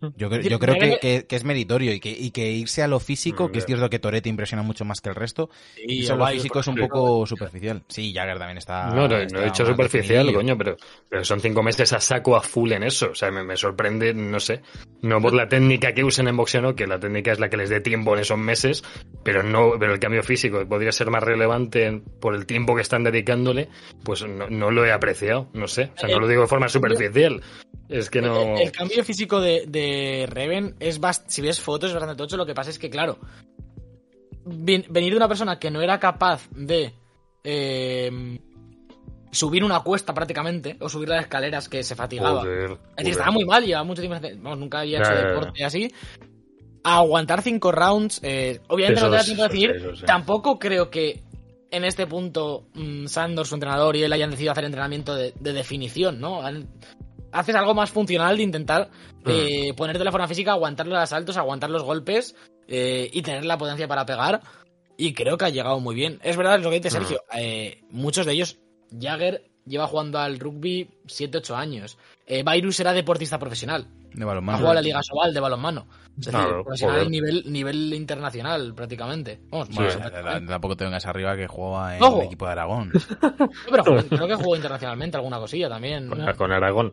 Yo, creo- Decir, yo creo que, que- que es meritorio y que, y que irse a lo físico, Mm, que es cierto que Toretti impresiona mucho más que el resto, Y irse a lo físico es un poco superficial. Sí, Jagger también está. No, no, no está he dicho más superficial, coño, pero, pero son cinco meses a saco a full en eso. O sea, me, me sorprende, no sé. No por la técnica que usen en boxeo, no, que la técnica es la que les dé tiempo en esos meses, pero no, pero el cambio físico podría ser más relevante por el tiempo que están dedicándole, pues no, no lo he apreciado, no sé. O sea, no lo digo de forma superficial. Es que no. El, el cambio físico de, de Reven es bast- si ves fotos es bastante tocho. Lo que pasa es que, claro, ven- venir de una persona que no era capaz de eh, subir una cuesta prácticamente, o subir las escaleras que se fatigaba. Joder, Es decir, joder. estaba muy mal, llevaba mucho tiempo, vamos, nunca había hecho deporte así. A aguantar cinco rounds, eh, obviamente Eso no te da tiempo de eso decidir. sí, eso sí. Tampoco creo que en este punto mm, Sandor, su entrenador, y él hayan decidido hacer entrenamiento de, de definición, ¿no? Han- haces algo más funcional de intentar Mm. eh, ponerte la forma física, aguantar los asaltos, aguantar los golpes eh, y tener la potencia para pegar. Y creo que ha llegado muy bien. Es verdad lo que dice Mm. Sergio. eh, muchos de ellos, Jagger lleva jugando al rugby 7-8 años. Eh, Virus era deportista profesional. De Ha balonmano. jugado a la Liga Sobal de balonmano. Es decir, profesional a nivel, nivel internacional, prácticamente. Vamos, Bueno, sí, t- t- tampoco te vengas arriba que jugaba en Ojo. el equipo de Aragón. No, pero creo que jugó internacionalmente alguna cosilla también. Con, ¿no? con Aragón.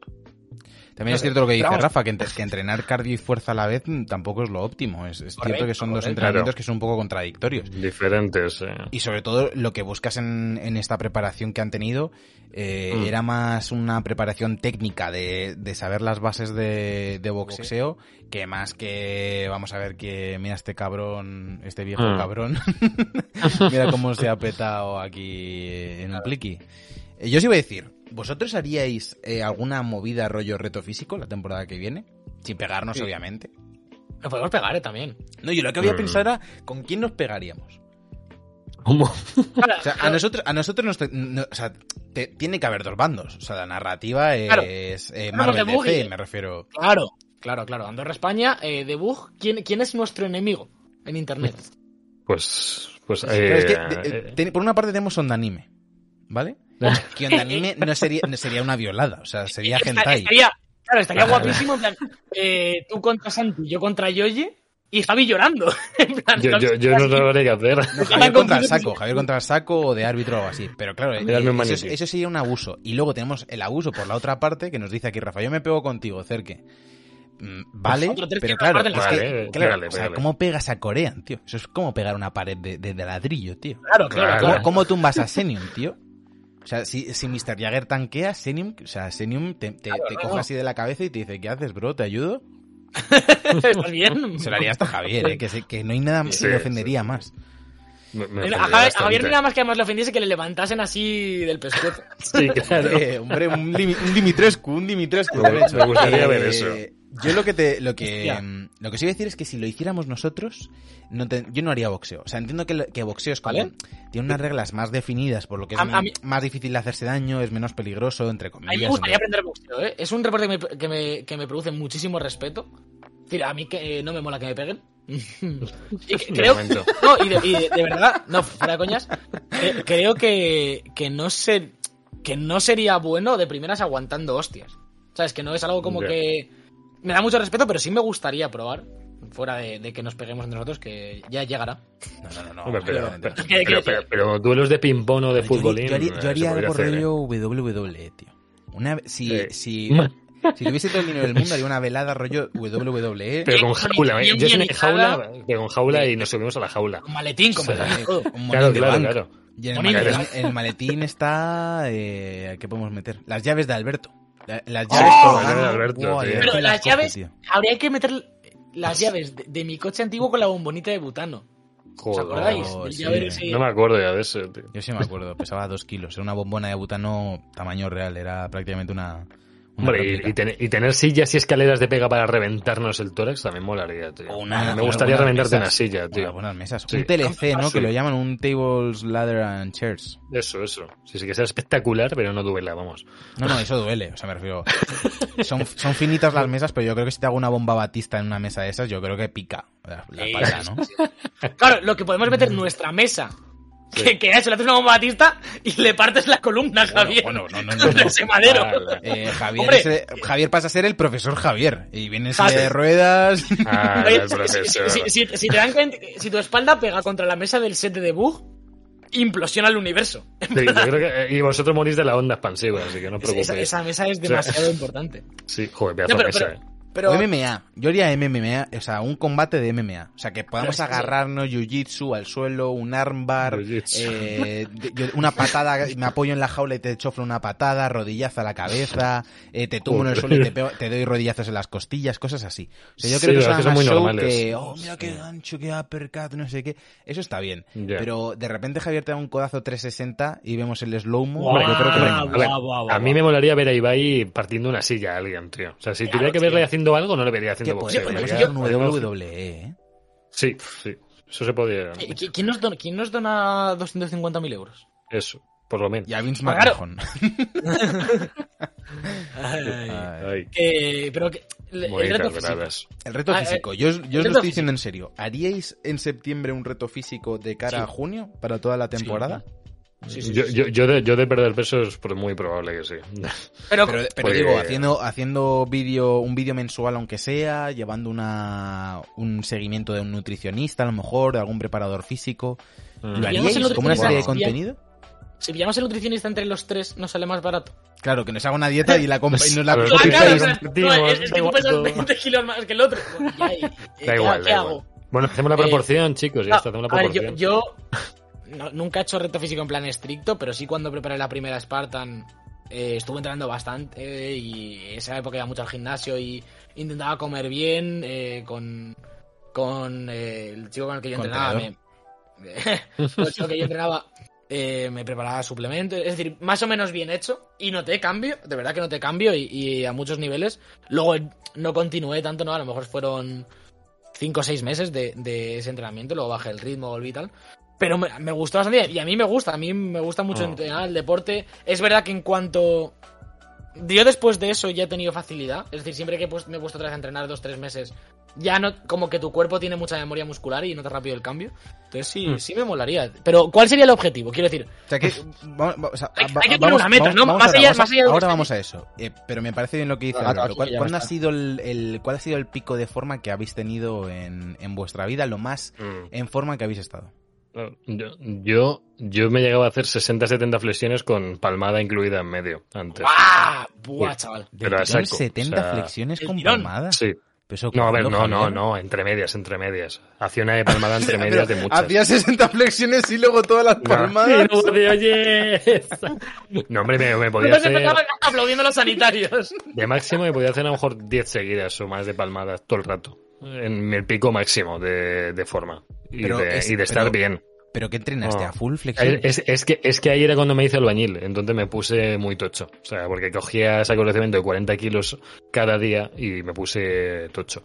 También es cierto lo que dice vamos. Rafa, que, entre- que entrenar cardio y fuerza a la vez mm, tampoco es lo óptimo. Es, es cierto que son dos entrenamientos Claro. que son un poco contradictorios. Diferentes. eh. Y sobre todo lo que buscas en, en esta preparación que han tenido eh, Mm. era más una preparación técnica de, de saber las bases de, de boxeo que más que vamos a ver que mira este cabrón, este viejo Mm. cabrón, mira cómo se ha petado aquí en un pliqui. Eh, Yo os iba a decir, ¿vosotros haríais eh, alguna movida rollo reto físico la temporada que viene? Sin pegarnos, Sí. obviamente. Nos podemos pegar, eh, también. No, yo lo que había Mm. pensado era con quién nos pegaríamos. ¿Cómo? O sea, a nosotros, a nosotros nos te- no, o sea, te- tiene que haber dos bandos. O sea, la narrativa es Claro. eh, Claro, Marvel de Boogie. DC, me refiero. Claro, claro, claro. Andorra España, eh, de Bug, ¿quién, ¿quién es nuestro enemigo en internet? Pues. Pues. Claro, es que, eh, de- eh, eh, por una parte tenemos Ondanime, ¿vale? Que Ondanime no sería, no sería una violada, o sea, sería hentai. Estaría, claro, estaría Claro. guapísimo. En plan, eh, tú contra Santi, yo contra Yoye y Javi llorando. En plan, yo, yo, yo no sabré qué hacer. No, Javier contra el saco, Javier contra el saco o de árbitro o algo así. Pero claro, eso, sería un abuso. Y luego tenemos el abuso por la otra parte que nos dice aquí Rafa, yo me pego contigo, Cerque. Mm, Vale, pero claro, es que, Vale, claro, pégale, o sea. ¿cómo pegas a Corea, tío? Eso es como pegar una pared de, de- de ladrillo, tío. Claro, claro, Claro. ¿Cómo, claro. cómo tumbas a Senium, tío? O sea, si, si Mr. Jagger tanquea, Senium, o sea, Senium te, te, te claro. coge así de la cabeza y te dice, ¿qué haces, bro? ¿Te ayudo? ¿Estás bien? Se lo haría hasta Javier, ¿eh? Que, se- que no hay nada que Sí, le ofendería más. Me- me A Javier, a. Javier nada más que además le ofendiese que le levantasen así del pescuezo. Sí, claro. Eh, hombre, un, un Dimitrescu, un Dimitrescu. Me- de hecho. me gustaría Eh, ver eso. Yo lo que te, lo que, Hostia. mm, lo que os iba a decir es que si lo hiciéramos nosotros, no te- yo no haría boxeo. O sea, entiendo que, que boxeo es como, ¿Vale? tiene unas reglas más definidas, por lo que es A- a m- mí- más difícil de hacerse daño, es menos peligroso, entre A mí comillas. me gustaría aprender boxeo, ¿eh? Es un deporte que me, que me, que me produce muchísimo respeto. Es decir, a mí que eh, no me mola que me peguen. y que- creo, no, y de, y de- de verdad, no, fuera de coñas, cre- creo que, que no sé, que no sería bueno de primeras aguantando hostias. ¿Sabes? Que no es algo como que me da mucho respeto, pero sí me gustaría probar. Fuera de, de que nos peguemos entre nosotros, que ya llegará. No, no, no. no, Hombre, pero, pero, no. ¿Qué- qué pero, decir? pero- pero duelos de ping-pong o de haría, yo haría- yo eh, haría algo hacer, ¿eh? rollo WWE, tío. Una, si, Eh, si, si tuviese todo el dinero del mundo, haría una velada rollo WWE. Pero con jaula, ¿eh? Yo soy jaula, pero con jaula y nos subimos a la jaula. Con maletín, todo. un Claro, claro, claro. Y en el maletín, en el maletín está... Eh, ¿Qué podemos meter? Las llaves de Alberto. La- Las Oh, llaves Alberto, y Pero las llaves, habría que meter las llaves de, de mi coche antiguo con la bombonita de butano. ¿Os acordáis? Oh, sí. ese- No me acuerdo ya de ese, tío. Yo sí me acuerdo, pesaba dos kilos. Era una bombona de butano tamaño real. Era prácticamente una... una Hombre, y, y ten- y tener sillas y escaleras de pega para reventarnos el tórax también molaría, tío. Una- me gustaría reventarte mesas. una silla, tío. buenas mesas. Sí. Un TLC, ¿no? Sí. Que lo llaman un Tables, Ladder and Chairs. Eso, eso. Sí, sí, que sea espectacular, pero no duela, vamos. No, no, eso duele. O sea, me refiero... Son, son finitas las mesas, pero yo creo que si te hago una bomba batista en una mesa de esas, yo creo que pica la, la sí, ¿no? Claro, lo que podemos meter nuestra mesa. Que, que a eso le haces una bomba batista y le partes la columna, Javier. bueno, no, no, no, Con no. ese madero. Eh, Javier, Hombre. es, eh, Javier pasa a ser el profesor Javier. Y viene en Javier. silla de ruedas. Ah, el si- profesor. si, si- te dan cuenta- si tu espalda pega contra la mesa del set de debug, implosiona el universo. Sí, yo creo que, y vosotros morís de la onda expansiva, así que no os preocupéis. Esa, esa mesa es sea, demasiado importante. Sí, joder, pedazo No, pero, mesa, pero- eh. Pero- O MMA. Yo haría MMA, o sea, un combate de MMA. O sea, que podamos que- agarrarnos jiu-jitsu al suelo, un armbar, eh, una patada, me apoyo en la jaula y te choflo una patada, rodillazo a la cabeza, eh, te tumbo en el suelo y te, pego- te doy rodillazos en las costillas, cosas así. O sea, yo Sí, creo que son verdad que son más muy show normales. que, oh, mira qué Sí. gancho, qué uppercut, no sé qué. Eso está bien. Pero de repente Javier te da un codazo 360 y vemos el slow-mo. Yo creo que. A, mí me molaría ver a Ibai partiendo una silla a alguien, tío. O sea, si Claro, tuviera que verle tío. Haciendo algo, no le vería haciendo boxeo. podemos hacer un WWE, ¿eh? Sí, sí. Eso se podía. ¿Qui- qui- ¿Quién nos dona, quién nos dona 250.000 euros? Eso, por lo menos. Y a Vince Ah, claro. McMahon. Ay, Ay, que- pero que, el- el reto físico. El reto Ah, eh, físico. Yo, os- yo os lo estoy diciendo en serio. ¿Haríais en septiembre un reto físico de cara Sí. a junio para toda la temporada? Sí, sí, yo, sí, yo, yo, de, yo de perder peso es muy probable que sí. Pero, Pero, pero Pues- digo, haciendo, haciendo vídeo, un vídeo mensual aunque sea, llevando una, un seguimiento de un nutricionista a lo mejor, de algún preparador físico, Mm. ¿lo haríais el como una serie de contenido? si pillamos el nutricionista entre los tres, ¿no sale más barato? Claro, que nos haga una dieta y, la y nos la sí, Claro, paste. o sea, Compartimos, no, es, es da que tú igual pesas todo. 20 kilos más que el otro. Bueno, ya, y- y- Da ¿qué, igual, ¿qué da hago? igual. Bueno, hacemos la Eh, proporción, chicos, ya No, está, hacemos la a ver, yo, proporción. yo no- nunca he hecho reto físico en plan estricto, pero sí cuando preparé la primera Spartan eh, estuve entrenando bastante eh, y esa época iba mucho al gimnasio y intentaba comer bien eh, con, con eh, el chico con el que yo entrenaba. Me, el chico que yo entrenaba me preparaba suplementos, es decir, más o menos bien hecho y noté cambio, de verdad que noté cambio y, y a muchos niveles. Luego no continué tanto, ¿no? A lo mejor fueron 5 o 6 meses de, de ese entrenamiento, luego bajé el ritmo, volví y tal. Pero me, me gustó bastante y a mí me gusta, a mí me gusta mucho Ah. entrenar el deporte. Es verdad que en cuanto... Yo después de eso ya he tenido facilidad, es decir, siempre que pues- me he puesto otra vez a entrenar dos tres meses, ya no, como que tu cuerpo tiene mucha memoria muscular y notas rápido el cambio. Entonces sí, Mm. sí me molaría. Pero ¿cuál sería el objetivo? Quiero decir, O sea que, vamos- vamos- o sea, Hay- que poner vamos- una meta, vamos- ¿no? vamos Más ahora, allá- vamos a- más allá de ahora vamos a eso. Eh, pero me parece bien lo que dice Ah, aquí ¿Cuál, ha sido el, el- cuál ha sido el pico de forma que habéis tenido en, en vuestra vida, lo más Mm. en forma que habéis estado? Yo, yo, yo me llegaba a hacer 60-70 flexiones con palmada incluida en medio antes. ¡buah! ¡Buah, Sí. chaval! De Pero saco, 70 o sea, flexiones con tirón. palmada. Sí. No, a ver, ¿cuándo, no, no, no, entre medias, entre medias. Hacía una de palmada entre medias de muchas. Hacía 60 flexiones y luego todas las No. palmadas. Luego de, oye. No, hombre, me, me podía Entonces hacer. aplaudiendo los sanitarios. De máximo me podía hacer a lo mejor 10 seguidas o más de palmadas todo el rato. En el pico máximo de, de forma. Y Pero de, es- y de estar pero- bien. ¿Pero qué entrenaste? No. ¿A full flexión? Es, es que, es que ahí era cuando me hice albañil, entonces me puse muy tocho. O sea, porque cogía sacos de cemento de 40 kilos cada día y me puse tocho.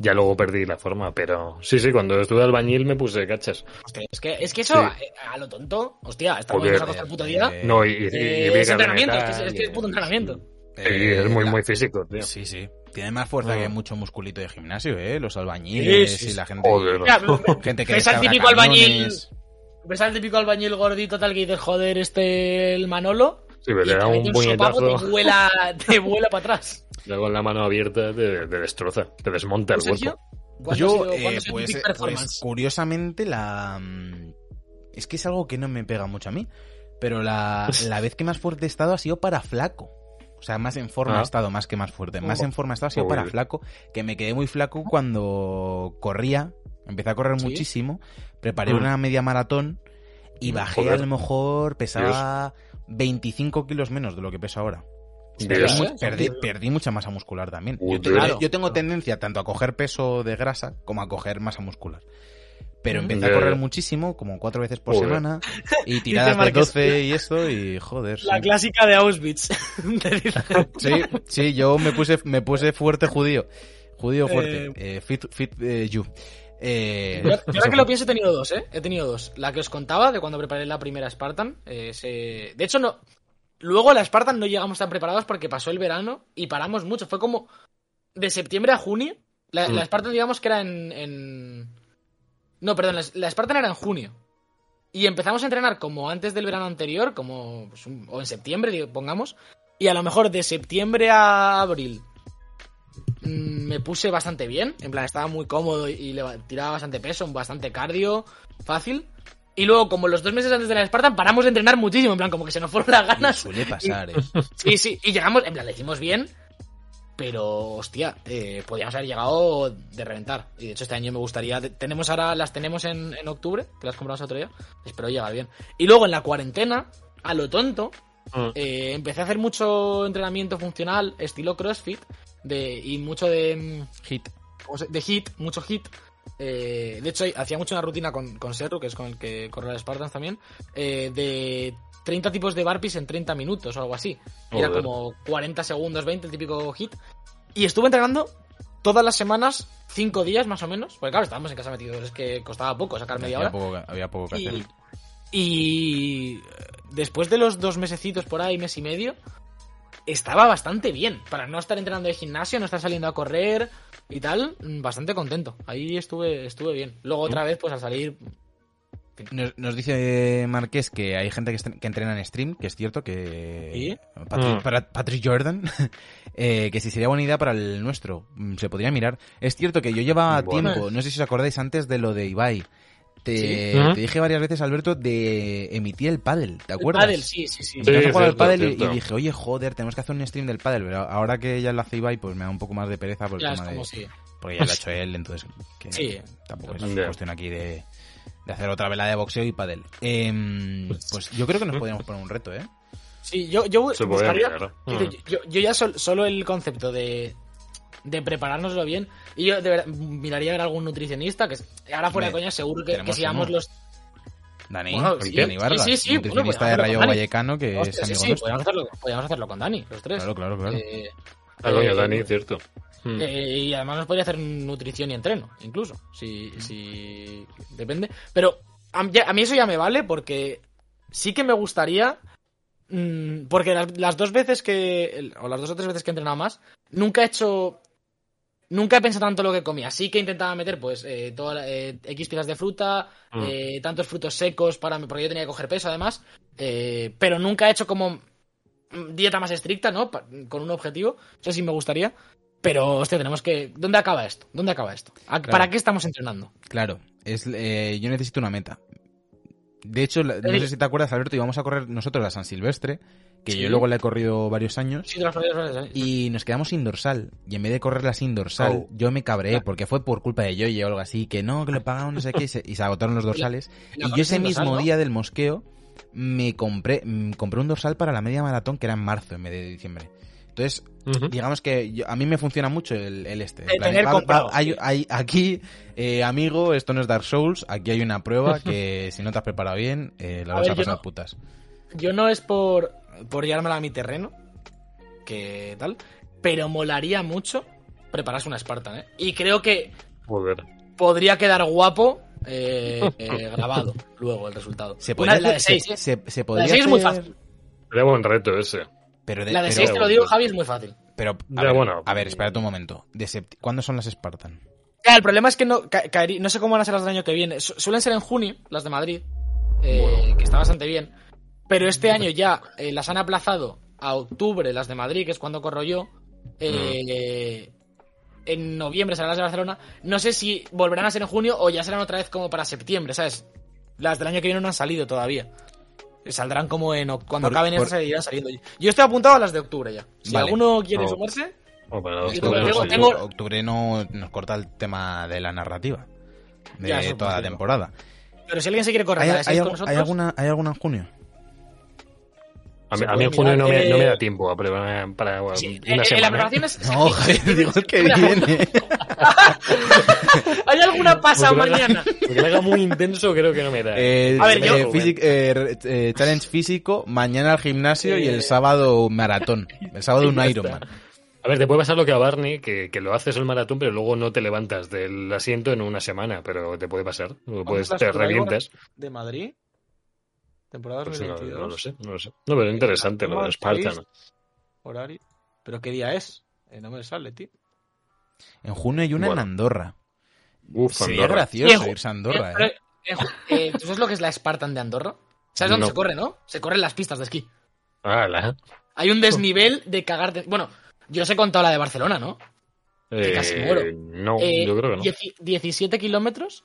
Ya luego perdí la forma, pero sí, sí, cuando estuve albañil me puse cachas. Hostia, es que, es que eso, Sí. eh, a lo tonto, hostia, estamos muy el puto día. Eh, No, y, y, y Eh, es entrenamiento, es que es, que puto entrenamiento. eh, es muy, la- muy físico, tío. Sí, sí. Tiene más fuerza Ah. que mucho musculito de gimnasio, ¿eh? Los albañiles Sí, sí, y la gente... Joder. Mira, Gente que ves al típico albañil, ves al típico albañil gordito tal que dices, joder, este el Manolo, Sí, pero le da un puñetazo, te vuela, te vuela para atrás. ya con la mano abierta te, te destroza, te desmonta el ¿En serio? cuerpo. ¿Cuándo ha Yo, eh, pues, eh, pues, curiosamente, la... mm, Es que es algo que no me pega mucho a mí, pero la, la vez que más fuerte he estado ha sido para flaco. O sea, más en forma Ah. he estado, más que más fuerte. Más Oh. en forma he estado ha sido para flaco, que me quedé muy flaco cuando corría. Empecé a correr ¿Sí? muchísimo, preparé Mm. una media maratón y bajé Joder. a lo mejor, pesaba 25 kilos menos de lo que peso ahora. Dios. Perdí, perdí, perdí mucha masa muscular también. Yo tengo tendencia tanto a coger peso de grasa como a coger masa muscular. Pero empecé a correr muchísimo, como cuatro veces por Joder. semana, y tiradas de Márquez, 12 y esto, y joder. La sí. clásica de Auschwitz. Sí, sí, yo me puse, me puse fuerte judío. Judío fuerte. Eh, Eh, fit, fit eh, you. Eh, Yo, yo ahora que lo pienso he tenido dos, ¿eh? He tenido dos. La que os contaba de cuando preparé la primera Spartan. eh, se- De hecho, no. Luego la Spartan no llegamos tan preparados porque pasó el verano y paramos mucho. Fue como de septiembre a junio. La, Mm. la Spartan, digamos que era en, en- No, perdón, la, Spartan era en junio. Y empezamos a entrenar como antes del verano anterior, como. pues, un- o en septiembre, digo, pongamos. Y a lo mejor de septiembre a abril mm, me puse bastante bien. En plan, estaba muy cómodo y leva- tiraba bastante peso, bastante cardio, fácil. Y luego, como los dos meses antes de la Spartan, paramos de entrenar muchísimo. En plan, como que se nos fueron las ganas. suele pasar, eh. Sí, sí. Y llegamos, en plan, le hicimos bien. Pero, hostia, eh, podíamos haber llegado de reventar. Y de hecho, este año me gustaría. Tenemos ahora, las tenemos en, en octubre, que las compramos otro día. Espero llegar bien. Y luego en la cuarentena, a lo tonto, Mm. eh, empecé a hacer mucho entrenamiento funcional, estilo CrossFit, de, y mucho de, mm, Hit. ¿cómo se- de hit, mucho hit. Eh, de hecho, hacía mucho una rutina con, con Serru, que es con el que corre las Spartans también, eh, de 30 tipos de burpees en 30 minutos o algo así. Era como 40 segundos, 20, el típico hit. Y estuve entrenando todas las semanas, 5 días más o menos, porque claro, estábamos en casa metidos, es que costaba poco sacar media Había hora. poco, había poco que Y, hacer. y, eh, después de los dos mesecitos por ahí, mes y medio, estaba bastante bien. Para no estar entrenando de gimnasio, no estar saliendo a correr y tal, mm, bastante contento. Ahí estuve, estuve bien. Luego otra vez, pues al salir, Nos, nos dice Marqués que hay gente que, que entrena en stream, que es cierto que... ¿Y? Patrick, Mm. para- Patrick Jordan, eh, que si sería buena idea para el nuestro, mm, se podría mirar. Es cierto que yo llevaba Bueno. tiempo, no sé si os acordáis antes de lo de Ibai. Te, Sí. Dije varias veces, Alberto, de emitir el pádel, ¿te acuerdas? El pádel, sí, sí, sí. A jugar al cierto, pádel y- cierto. y dije, oye, joder, tenemos que hacer un stream del pádel, pero ahora que ya lo hace Ibai, pues me da un poco más de pereza por el tema de... Porque ya lo ha hecho él, entonces que Sí. tampoco es Ya. cuestión aquí de, de hacer otra vela de boxeo y pádel. Em, pues yo creo que nos podríamos poner un reto, ¿eh? Sí, yo, yo buscaría- mirar. Yo, yo ya sol- solo el concepto de, de preparárnoslo bien. Y yo de verdad, miraría a ver algún nutricionista, que ahora fuera de coña, seguro que, que tenemos si llevamos uno. los. Dani, Bueno, Dani sí, Vargas, sí, sí, sí, bueno, nutricionista de Rayo. Vallecano, que Hostia, es sí, amigo sí, nuestro. podríamos hacerlo, podríamos hacerlo con Dani, los tres. Claro, claro, claro. Eh, Ah, coño, eh, Dani, cierto. Mm. eh, y además nos podría hacer nutrición y entreno, incluso. Si, si depende. Pero a, ya- a mí eso ya me vale porque sí que me gustaría. mm, porque las, las dos veces que. O las dos o tres veces que he entrenado más, nunca he hecho. Nunca he pensado tanto lo que comía. Sí que intentaba meter, pues, eh, toda, eh, X piezas de fruta, Mm. eh, tantos frutos secos, para porque yo tenía que coger peso además. eh, pero nunca he hecho como dieta más estricta, ¿no? Pa- con un objetivo. Eso sí me gustaría. Pero, hostia, tenemos que. ¿Dónde acaba esto? ¿Dónde acaba esto? ¿A- ¿Para qué estamos entrenando? Claro, es, yo necesito una meta. De hecho, la- no sé si te acuerdas, Alberto, íbamos a correr nosotros la San Silvestre, que Sí. yo luego la he corrido varios años. Sí, las veces, ¿eh? Y nos quedamos sin dorsal. Y en vez de correrla sin dorsal, Oh. yo me cabreé porque fue por culpa de Yoye o algo así. Que no, que lo pagamos, no sé qué. Y se, y se agotaron los dorsales. y la Y yo ese dorsal, mismo ¿no? día del mosqueo me compré, mm, compré un dorsal para la media maratón que era en marzo, en vez de diciembre. Entonces, digamos que yo- a mí me funciona mucho el, el este. En De plan, tener va- comprado, va- hay- aquí, eh, amigo, esto no es Dark Souls. Aquí hay una prueba que si no te has preparado bien, eh, la A vas a, ver, pasar no- putas. Yo no es por, por llevármela a mi terreno, que tal, pero molaría mucho prepararse una Spartan, ¿eh? Y creo que Joder. podría quedar guapo eh, eh, grabado luego el resultado. Se Una- podría la de hacer- 6, se, ¿eh? se- se podría seis es muy fácil. Sería buen reto ese. Pero de, La de pero- 6, te lo digo, Javi, es muy fácil. Pero, a, ver, bueno. a ver, espérate un momento. De sept- ¿Cuándo son las Spartan? Claro, el problema es que no, ca- caerí- no sé cómo van a ser las del año que viene. Su- suelen ser en junio, las de Madrid, eh, Bueno. que está bastante bien. Pero este año ya eh, las han aplazado a octubre, las de Madrid, que es cuando corro yo. Eh, En noviembre serán las de Barcelona. No sé si volverán a ser en junio o ya serán otra vez como para septiembre, ¿sabes? Las del año que viene no han salido todavía. Saldrán como en... Cuando Por- acaben por- esas irán saliendo. Yo estoy apuntado a las de octubre ya. Si Vale. alguno quiere Oh. sumarse... Oh, pero octubre tengo- no sé. tengo- Octubre no nos corta el tema de la narrativa. De Ya, toda la temporada. Pero si alguien se quiere correr ¿Hay, nosotros... hay alguna, ¿Hay alguna en junio? A a mí en junio no me, no me eh, da tiempo a preparar para bueno, Sí, una eh, eh, semana. la preparación es... No, Javier, digo el que viene. ¿Hay alguna pasa Porque lo mañana? Porque lo haga muy intenso creo que no me da. Eh, A ver, yo- eh, físic- eh, eh, challenge físico, mañana al gimnasio y Eh. el sábado maratón. El sábado un Ironman. A ver, te puede pasar lo que a Barney, que, que lo haces el maratón, pero luego no te levantas del asiento en una semana, pero te puede pasar. Puedes, te revientas. ¿De Madrid? Temporada Pues no, no lo sé, no lo sé. No, pero interesante lo de Spartan. Horario. ¿Pero qué día es? Eh, no me sale, tío. En junio hay una Bueno. en Andorra. Uf, Sería Andorra. gracioso irse a Andorra, Eh, ¿eh? eh, eh, ¿Tú sabes lo que es la Spartan de Andorra? ¿Sabes dónde No. se corre, no? Se corren las pistas de esquí. Ah, la- Hay un desnivel de cagarte. Bueno, yo os he contado la de Barcelona, ¿no? eh, casi muero. No, Eh, yo creo que no. dieci- 17 kilómetros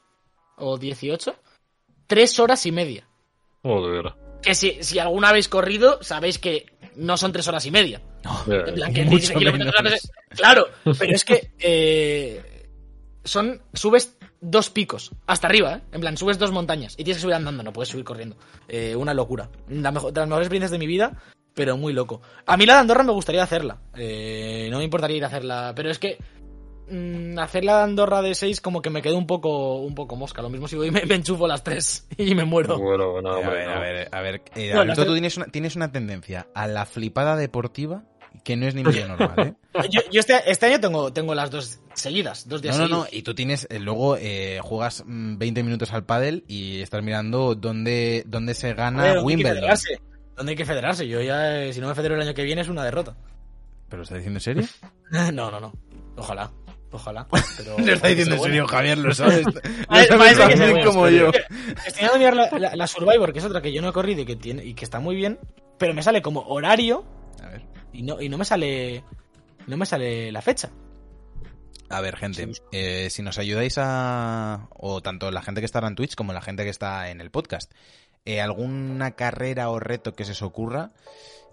o 18, 3 horas y media. Joder. Que si, si alguna habéis corrido, sabéis que no son 3 horas y media. En plan, que Mucho 16 kilómetros menos. Claro, pero es que eh, son subes dos picos hasta arriba, ¿eh? En plan, subes dos montañas y tienes que subir andando, no puedes subir corriendo. Eh, una locura. La mejor- de las mejores experiencias de mi vida, pero muy loco. A mí la de Andorra me gustaría hacerla. Eh, no me importaría ir a hacerla, pero es que mm, hacer la Andorra de 6 como que me quedo un poco un poco mosca. Lo mismo si voy y me, me enchufo las 3 y me muero. Bueno, no, Eh, a ver, no. a ver, a ver. eh, No, Alberto, las tú tres- tienes una, tienes una tendencia a la flipada deportiva que no es ni medio normal, ¿eh? Yo, yo este, este año tengo, tengo las dos seguidas, dos días No, no, no. Y tú tienes, eh, luego eh, juegas mm, 20 minutos al pádel y estás mirando dónde, dónde se A gana ver, ¿dónde hay que Wimbledon. federarse? ¿Dónde hay que federarse? Yo ya, eh, si no me federo el año que viene, es una derrota. ¿Pero lo estás diciendo en serio? No, no, no. Ojalá. Ojalá. Pero, Lo está diciendo en serio, bueno. Javier, lo sabes. Lo sabes muy como yo. Estoy intentando mirar la, la- la Survivor, que es otra que yo no he corrido y que, tiene, y que está muy bien, pero me sale como horario A ver. y no, y no me sale. No me sale la fecha. A ver, gente, eh, si nos ayudáis a... o tanto la gente que está en Twitch como la gente que está en el podcast, eh, alguna carrera o reto que se os ocurra,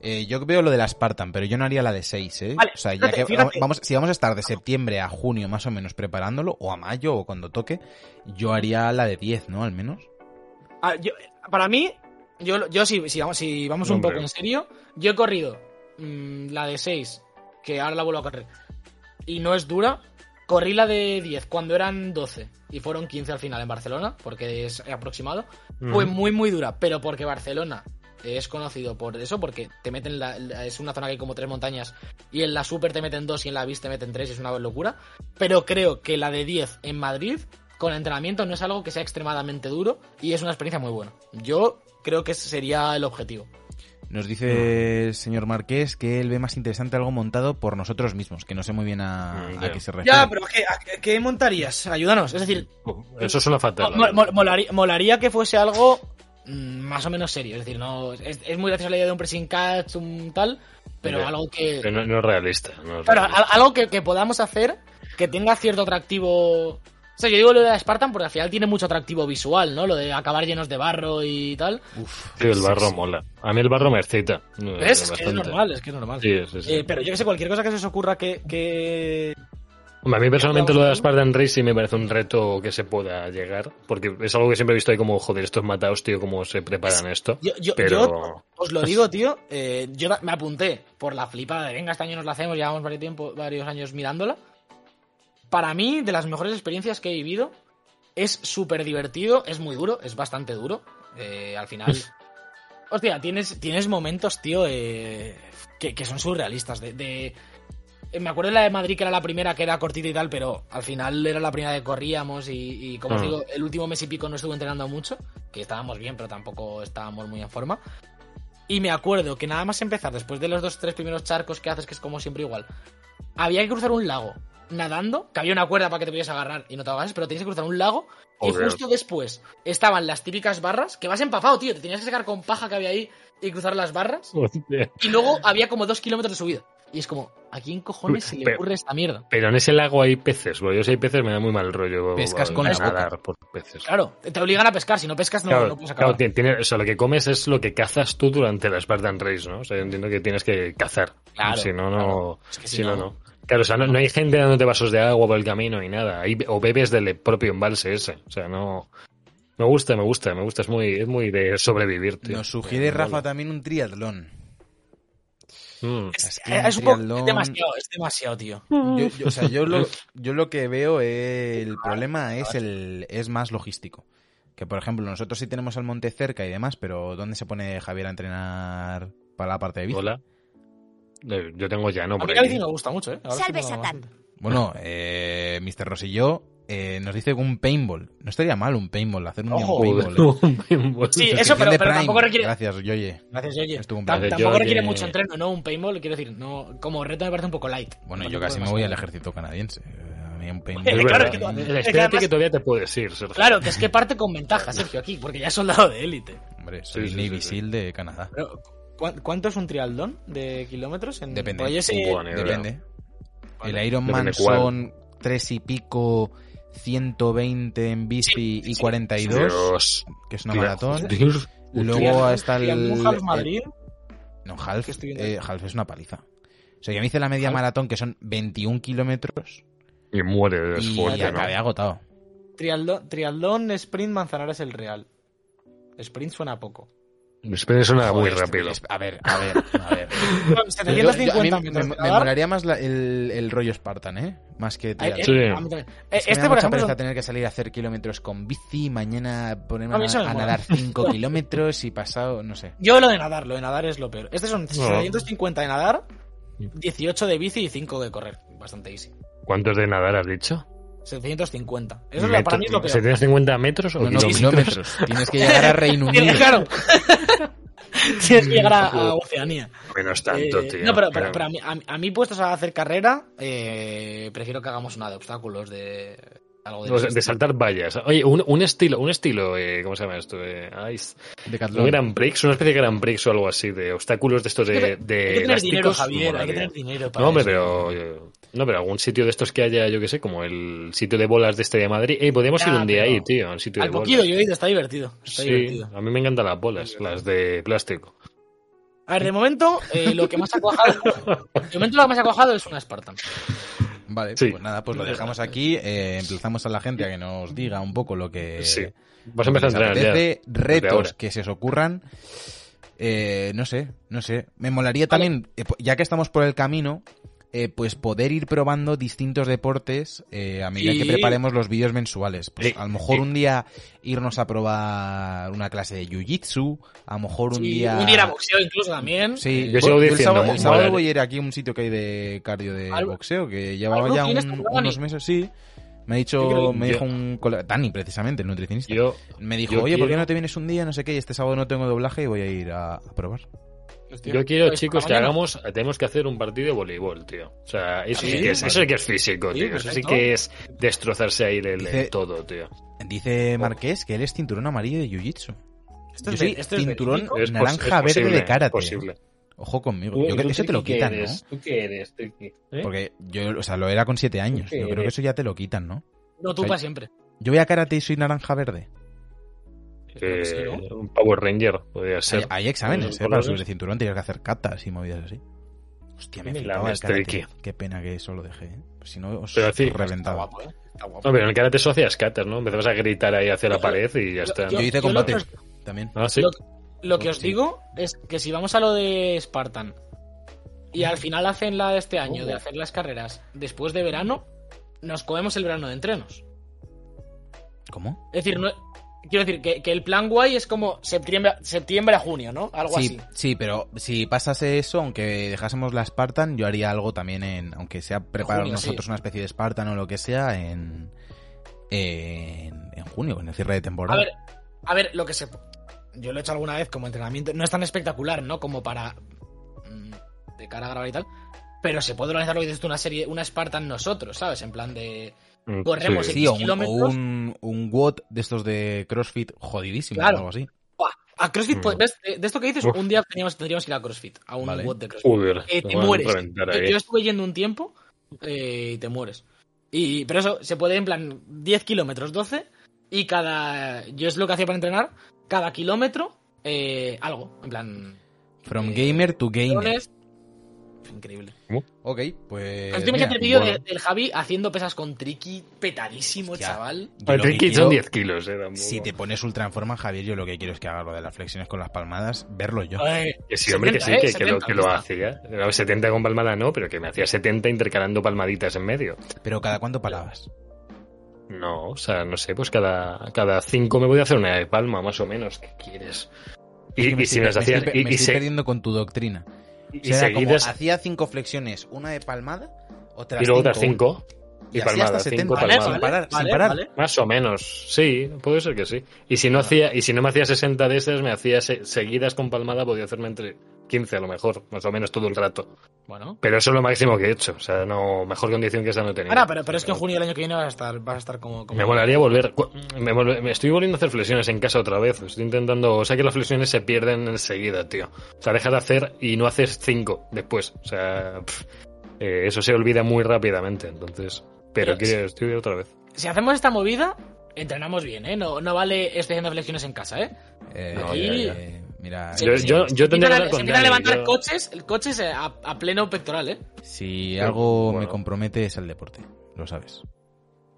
eh, yo veo lo de la Spartan, pero yo no haría la de 6, ¿eh? Vale, o sea, ya fíjate, que fíjate. vamos, si vamos a estar de septiembre a junio más o menos preparándolo, o a mayo o cuando toque, yo haría la de 10, ¿no? Al menos. Ah, yo- para mí, yo, yo si, si vamos, si vamos un Hombre. poco en serio, yo he corrido mm, la de 6, que ahora la vuelvo a correr, y no es dura. Corrí la de 10 cuando eran 12 y fueron 15 al final en Barcelona, porque es aproximado. Fue muy, muy dura, pero porque Barcelona es conocido por eso, porque te meten la, la- es una zona que hay como tres montañas y en la Super te meten dos y en la BIS te meten tres, es una locura. Pero creo que la de 10 en Madrid, con entrenamiento, no es algo que sea extremadamente duro y es una experiencia muy buena. Yo creo que ese sería el objetivo. Nos dice el señor Marqués que él ve más interesante algo montado por nosotros mismos, que no sé muy bien a, qué se refiere. Ya, pero ¿qué, a- qué montarías? Ayúdanos. Es decir, Eso suena fatal. mo- mo- molaría, molaría que fuese algo mm, más o menos serio. Es decir, no es, es muy graciosa la idea de un pressing catch, un tal, pero Ya. algo que... Pero no, no es realista. no es Claro, realista. al- algo que, que podamos hacer que tenga cierto atractivo. O sea, yo digo lo de la Spartan porque al final tiene mucho atractivo visual, ¿no? Lo de acabar llenos de barro y tal. Uf, Sí, el barro sí, mola. A mí el barro me excita. ¿Ves? Es que es normal, es que es normal. Sí, sí, sí. Eh, pero yo que sé, cualquier cosa que se os ocurra que. que... Hombre, a mí personalmente lo de la Spartan Race sí me parece un reto que se pueda llegar, porque es algo que siempre he visto ahí como, joder, estos matados, tío, cómo se preparan esto. Yo, yo- Pero... yo os lo digo, tío. eh, yo me apunté por la flipada de venga, este año nos la hacemos, llevamos varios, tiempo, varios años mirándola. Para mí, de las mejores experiencias que he vivido, es súper divertido, es muy duro, es bastante duro. eh, al final. Hostia, tienes, tienes momentos, tío, eh, que, que son surrealistas. De, de- eh, me acuerdo de la de Madrid, que era la primera, que era cortita y tal, pero al final era la primera que corríamos y, y como os Ah. digo, el último mes y pico no estuve entrenando mucho, que estábamos bien, pero tampoco estábamos muy en forma. Y me acuerdo que nada más empezar, después de los dos tres primeros charcos que haces, que es como siempre igual, había que cruzar un lago nadando, que había una cuerda para que te pudieras agarrar y no te ahogas, pero tenías que cruzar un lago y justo después estaban las típicas barras, que vas empapado, tío, te tenías que sacar con paja que había ahí y cruzar las barras. Hostia. Y luego había como dos kilómetros de subida. Y es como, ¿a quién cojones se le Pero- ocurre esta mierda? Pero en ese lago hay peces, porque yo si hay peces me da muy mal rollo. Pescas con la nadar por peces. Claro, te obligan a pescar, si no pescas no, Claro, no puedes claro, acabar. tiene- o sea, lo que comes es lo que cazas tú durante la Spartan Race, ¿no? O sea, yo entiendo que tienes que cazar. Claro, si no, no. claro. Es que si si no, no- no. Claro, o sea, no, no hay gente dándote vasos de agua por el camino ni nada. Hay- o bebes del propio embalse ese. O sea, no. Me gusta, me gusta, me gusta. Es muy, es muy de sobrevivir, tío. Nos sugiere Rafa también un triatlón. Mm. Es Eh, un es un poco, triatlón- es demasiado, es demasiado, tío. Yo, yo- o sea, yo lo, yo lo que veo, eh, el problema es el es más logístico. Que, por ejemplo, nosotros sí tenemos el monte cerca y demás, pero ¿dónde se pone Javier a entrenar para la parte de bici? Hola. Eh, Yo tengo llano A por mí bici me gusta mucho, ¿eh? Ahora Salve sí Satán. Bueno, eh, Mr. Rosillo eh, nos dice un paintball. No estaría mal un paintball, hacer un Ojo. un paintball. eh. Sí, Suscripción eso, pero, pero Prime. tampoco requiere... Gracias, Yoye. Gracias, oye. Es tu Tam- cumpleaños. tampoco Yo requiere mucho entreno, ¿no? Un paintball, quiero decir, no como reto me parece un poco light. Bueno, yo casi un me voy al ejército canadiense. Eh, A mí un Es paintball. Claro, verdad. que tú- es que además- que todavía te puedes ir, Sergio. Claro, que es que parte con ventaja, Sergio, aquí, porque ya es soldado de élite. Hombre, soy Sí, sí, Navy sí, sí. SEAL de Canadá. Pero, ¿cu- ¿cuánto es un trialdón de kilómetros? En... Depende. Buah, ni idea. Depende. Vale. El Ironman Depende son tres y pico, 120 en bici Sí, y sí. 42, Dios. que es una maratón. Dios. Luego está el... Half Madrid. No, Half, eh, Half es una paliza. O sea, yo me hice la media Half. maratón, que son 21 kilómetros, Y muere de y ¿no? acabé agotado. Trialdón, trialdón, sprint, Manzanares el Real. Sprint suena poco. Espera, suena muy Joder, rápido. A ver, a ver, a ver. Yo- yo- a 750 mí me, me molaría más la- el, el rollo Spartan, ¿eh? Más que triatlón. eh, Sí. a mí también. Eh, Es este, por ejemplo, tener que salir a hacer kilómetros con bici, mañana ponerme A a, a nadar 5 kilómetros y pasado, no sé. yo lo de nadar, lo de nadar es lo peor. Estos son 750 de nadar, 18 de bici y 5 de correr. Bastante easy. ¿Cuántos de nadar has dicho? 750. Eso es lo- para mí es lo peor. ¿750 metros o No, no, kilómetros? kilómetros. Tienes que llegar a Reino Unido. claro. Tienes que llegar a, a Oceanía. Menos tanto, Eh, tío. no, pero, pero- pero a, mí, a, mí- a mí puestos a hacer carrera, eh, prefiero que hagamos una de obstáculos, de algo de... Sea, de saltar vallas. Oye, un, un estilo, un estilo, eh, ¿cómo se llama esto? Eh, ay, un. Grand Prix, una especie de Grand Prix o algo así, de obstáculos de estos de, de hay que tener dinero, Javier, hay que tener dinero para No, hombre, eso. pero. eh, No, pero algún sitio de estos que haya, yo que sé, como el sitio de bolas de este de Madrid. Eh, podríamos Ya, ir un día ahí, tío, al sitio Al de bolas. poquito, yo he ido, está divertido. Está sí, divertido. a mí me encantan las bolas, las de plástico. A ver, de momento, eh, lo que más ha cuajado. De momento, lo que más ha cuajado es una Spartan. Vale, Sí. pues nada, pues lo dejamos aquí. eh, emplazamos a la gente a que nos diga un poco lo que. Sí. Vas a empezar a entrenar ya. retos que se os ocurran. Eh, no sé, no sé. Me molaría también, eh, ya que estamos por el camino, eh, pues poder ir probando distintos deportes eh, a medida Sí. que preparemos los vídeos mensuales. Pues Sí, a lo mejor un día irnos a probar una clase de jiu-jitsu, a lo mejor un Sí, día... Un día a boxeo, incluso también. Sí, Yo sigo el sábado, el sábado voy a ir aquí a un sitio que hay de cardio de boxeo, que llevaba ya un- unos meses, sí. Me ha dicho, me yo- dijo un colega, Dani precisamente, el nutricionista. Yo, me dijo, oye, ¿por qué no te vienes un día? No sé qué, y este sábado no tengo doblaje y voy a ir a, a probar. Hostia. yo quiero, Pues, chicos, que hagamos, tenemos que hacer un partido de voleibol, tío. O sea, eso sí, Sí, que es, vale. eso sí que es físico, Sí, tío. Eso sí que es destrozarse ahí el, todo, tío. Dice Marqués que él es cinturón amarillo de jiu-jitsu. Esto Yo es soy esto cinturón. Es naranja es verde de karate. posible. Ojo conmigo. Yo creo que eso te lo quitan, ¿no? ¿Tú qué eres? ¿Tú qué? ¿Eh? Porque yo, o sea, lo era con siete años. qué Yo creo que eso ya te lo quitan, ¿no? No, tú para siempre. Yo voy a karate y soy naranja verde. Eh, Sí, ¿no? un Power Ranger, podría ser. hay exámenes, Los ¿eh? Para subir el cinturón tienes que hacer catas y movidas así. Hostia, me flipaba el karate. Qué pena que eso lo dejé, ¿eh? Si no, os Pero sí, Está guapo, ¿eh? Está guapo. No, pero en el karate eso hacías catas, ¿no? Empezabas a gritar ahí hacia la pared y ya está. Yo hice yo combate lo que también. Ah, sí. Lo, lo que os Sí. digo es que si vamos a lo de Spartan y al final hacen la de este año, de hacer las carreras después de verano, nos comemos el verano de entrenos. ¿Cómo? Es decir, no, quiero decir que, que el plan guay es como septiembre, septiembre a junio, ¿no? Algo Sí, así. sí, pero si pasase eso, aunque dejásemos la Spartan, yo haría algo también en, aunque sea preparar junio, nosotros sí. una especie de Spartan o lo que sea, en, en, en junio, en el cierre de A temporada. ver, a ver, lo que se. Yo lo he hecho alguna vez como entrenamiento. No es tan espectacular, ¿no? Como para. mm, de cara a grabar y tal. Pero se puede organizar lo que dices tú, una serie, una Spartan nosotros, ¿sabes? En plan de. Mm, corremos sí. sí, o un, o un, un WOD de estos de CrossFit jodidísimo Claro. o algo así. Buah, A CrossFit, Mm. pues, ¿ves? De esto que dices, Uf. un día teníamos, tendríamos que ir a CrossFit, a un Vale. WOD de CrossFit. Joder, Eh, lo te mueres. yo estuve yendo un tiempo eh, y te mueres. Y, pero eso, se puede en plan 10 kilómetros, 12, y cada... Yo es lo que hacía para entrenar, cada kilómetro, eh, algo, en plan... From Eh, gamer to gamer. Increíble. Ok, pues. Pero tú mira, imagínate el vídeo bueno. de- del Javi haciendo pesas con Triki petadísimo, Hostia. chaval. tricky quiero- son 10 kilos, eh. Si te pones ultra en forma, Javier, yo lo que quiero es que haga lo de las flexiones con las palmadas, verlo yo. Ay, Que sí, hombre, que sí, 70, que, que lo, 70, que lo hacía. Era 70 con palmada no, pero que me hacía 70 intercalando palmaditas en medio. Pero cada cuánto palabas. No, o sea, no sé, pues cada, cada cinco me voy a hacer una de palma, más o menos. ¿Qué quieres? Y, Es que y si estoy- me me hacías. estoy, Y, me y estoy se- perdiendo con tu doctrina. Y O sea, era como, seguidas. hacía cinco flexiones, una de palmada, otras Y luego otras cinco. Y Y así hasta palmadas, 70, cinco Vale, palmadas. sin parar, sin vale, parar. vale. Más o menos, sí, puede ser que sí. Y si no hacía, y si no me hacía 60 de esas, me hacía se- seguidas con palmada, podía hacerme entre 15 a lo mejor, más o menos todo el rato. Bueno. Pero eso es lo máximo que he hecho. O sea, no, mejor condición que esa no tenía. Ahora, pero, pero es que en junio del año que viene vas a estar, vas a estar como... como- Me molaría volver. Me, volve- me estoy volviendo a hacer flexiones en casa otra vez. Estoy intentando. O sea que las flexiones se pierden enseguida, tío. O sea, dejas de hacer y no haces cinco después. O sea, pff, eh, eso se olvida muy rápidamente. Entonces. Pero Pero quiero, estoy otra vez. Si hacemos esta movida, entrenamos bien, ¿eh? No, no vale estoy haciendo flexiones en casa, ¿eh? Eh, No, ya, ya. eh, Mira, Yo- eh, yo- yo tendría se empiezan a levantar yo- coches, coches eh, a, a pleno pectoral, ¿eh? si algo me compromete es el deporte, lo sabes.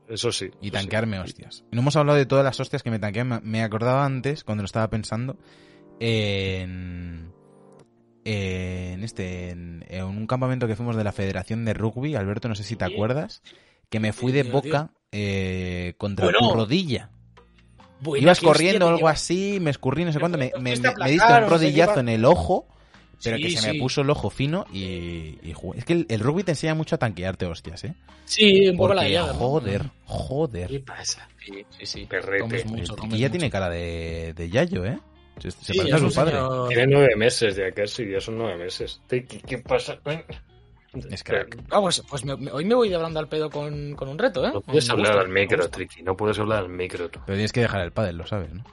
Eso sí. Y eso tanquearme hostias. No hemos hablado de todas las hostias que me tanquean. Me- Me acordaba antes, cuando lo estaba pensando, en. En este. En, en un campamento que fuimos de la Federación de Rugby, Alberto, no sé si te Sí. acuerdas, que me fui de boca eh, contra Bueno. tu rodilla. Buena, Ibas corriendo o algo así, me escurrí, no sé cuánto, me, me, fuiste a me- me diste aplacar, un rodillazo en el ojo, pero Sí, que se me sí. puso el ojo fino y, y jugué. Es que el, el rugby te enseña mucho a tanquearte hostias, ¿eh? Sí, un poco la llave. ¿no? joder, ¿Qué joder. pasa? Sí, sí, sí. Perrete. Comes mucho, El comes Tiquilla mucho. tiene cara de, de Yayo, ¿eh? Se, se Sí, parece a su padre. señor- Tiene nueve meses ya casi, ya son nueve meses. ¿Qué, qué pasa? Es crack. Ah, pues, pues me- me- hoy me voy hablando al pedo con, con un reto, ¿eh? No puedes Me hablar gusta, al micro. Triki. No puedes hablar al micro tú. Pero tienes que dejar el pádel, lo sabes, ¿no?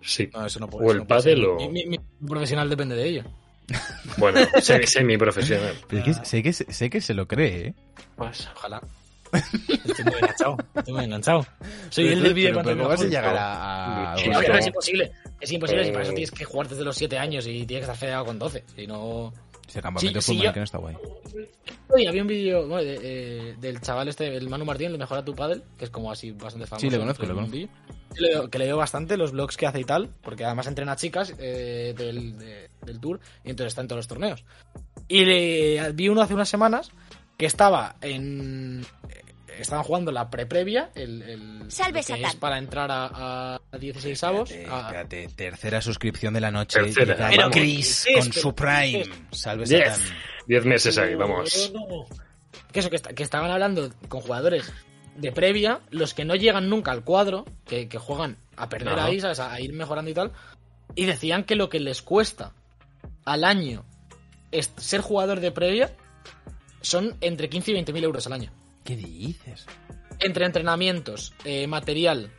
Sí. No, eso no puede O eso el no pádel o- Mi, mi- mi profesional depende de ello. Bueno, semi- semi-profesional. Pero es que sé, que, sé que se lo cree, ¿eh? Pasa. Ojalá. Estoy muy enganchado. Estoy muy enganchado. Soy Pero el del vídeo cuando pero me ¿cómo vas a llegar a...? Sí, No, es imposible. Es imposible si para eso Eh. tienes que jugar desde los 7 años y tienes que estar federado con 12. Si no. Ese campamento Sí, sí, yo- que no está guay. Oye, había un vídeo bueno, de- eh, del chaval este, el Manu Martín, el Mejora tu Paddle, que es como así bastante famoso. Sí, le conozco, le conozco. Que le, veo- que le veo bastante los vlogs que hace y tal, porque además entrena chicas eh, del, de- del tour y entonces está en todos los torneos. Y le vi uno hace unas semanas que estaba en. Estaban jugando la pre-previa, el, el Salve, el que Satán. es para entrar a, a 16 avos. Espérate, tercera suscripción de la noche. Tercera. Llega Pero, Chris con su Prime. Salve Yes. Satán. Diez meses ahí, vamos. No, no. Que eso, que, está- que estaban hablando con jugadores de previa, los que no llegan nunca al cuadro, que, que juegan a perder ahí, ¿sabes? A ir mejorando y tal. Y decían que lo que les cuesta al año es ser jugador de previa son entre 15 y 20 mil euros al año. ¿Qué dices? Entre entrenamientos, eh, material,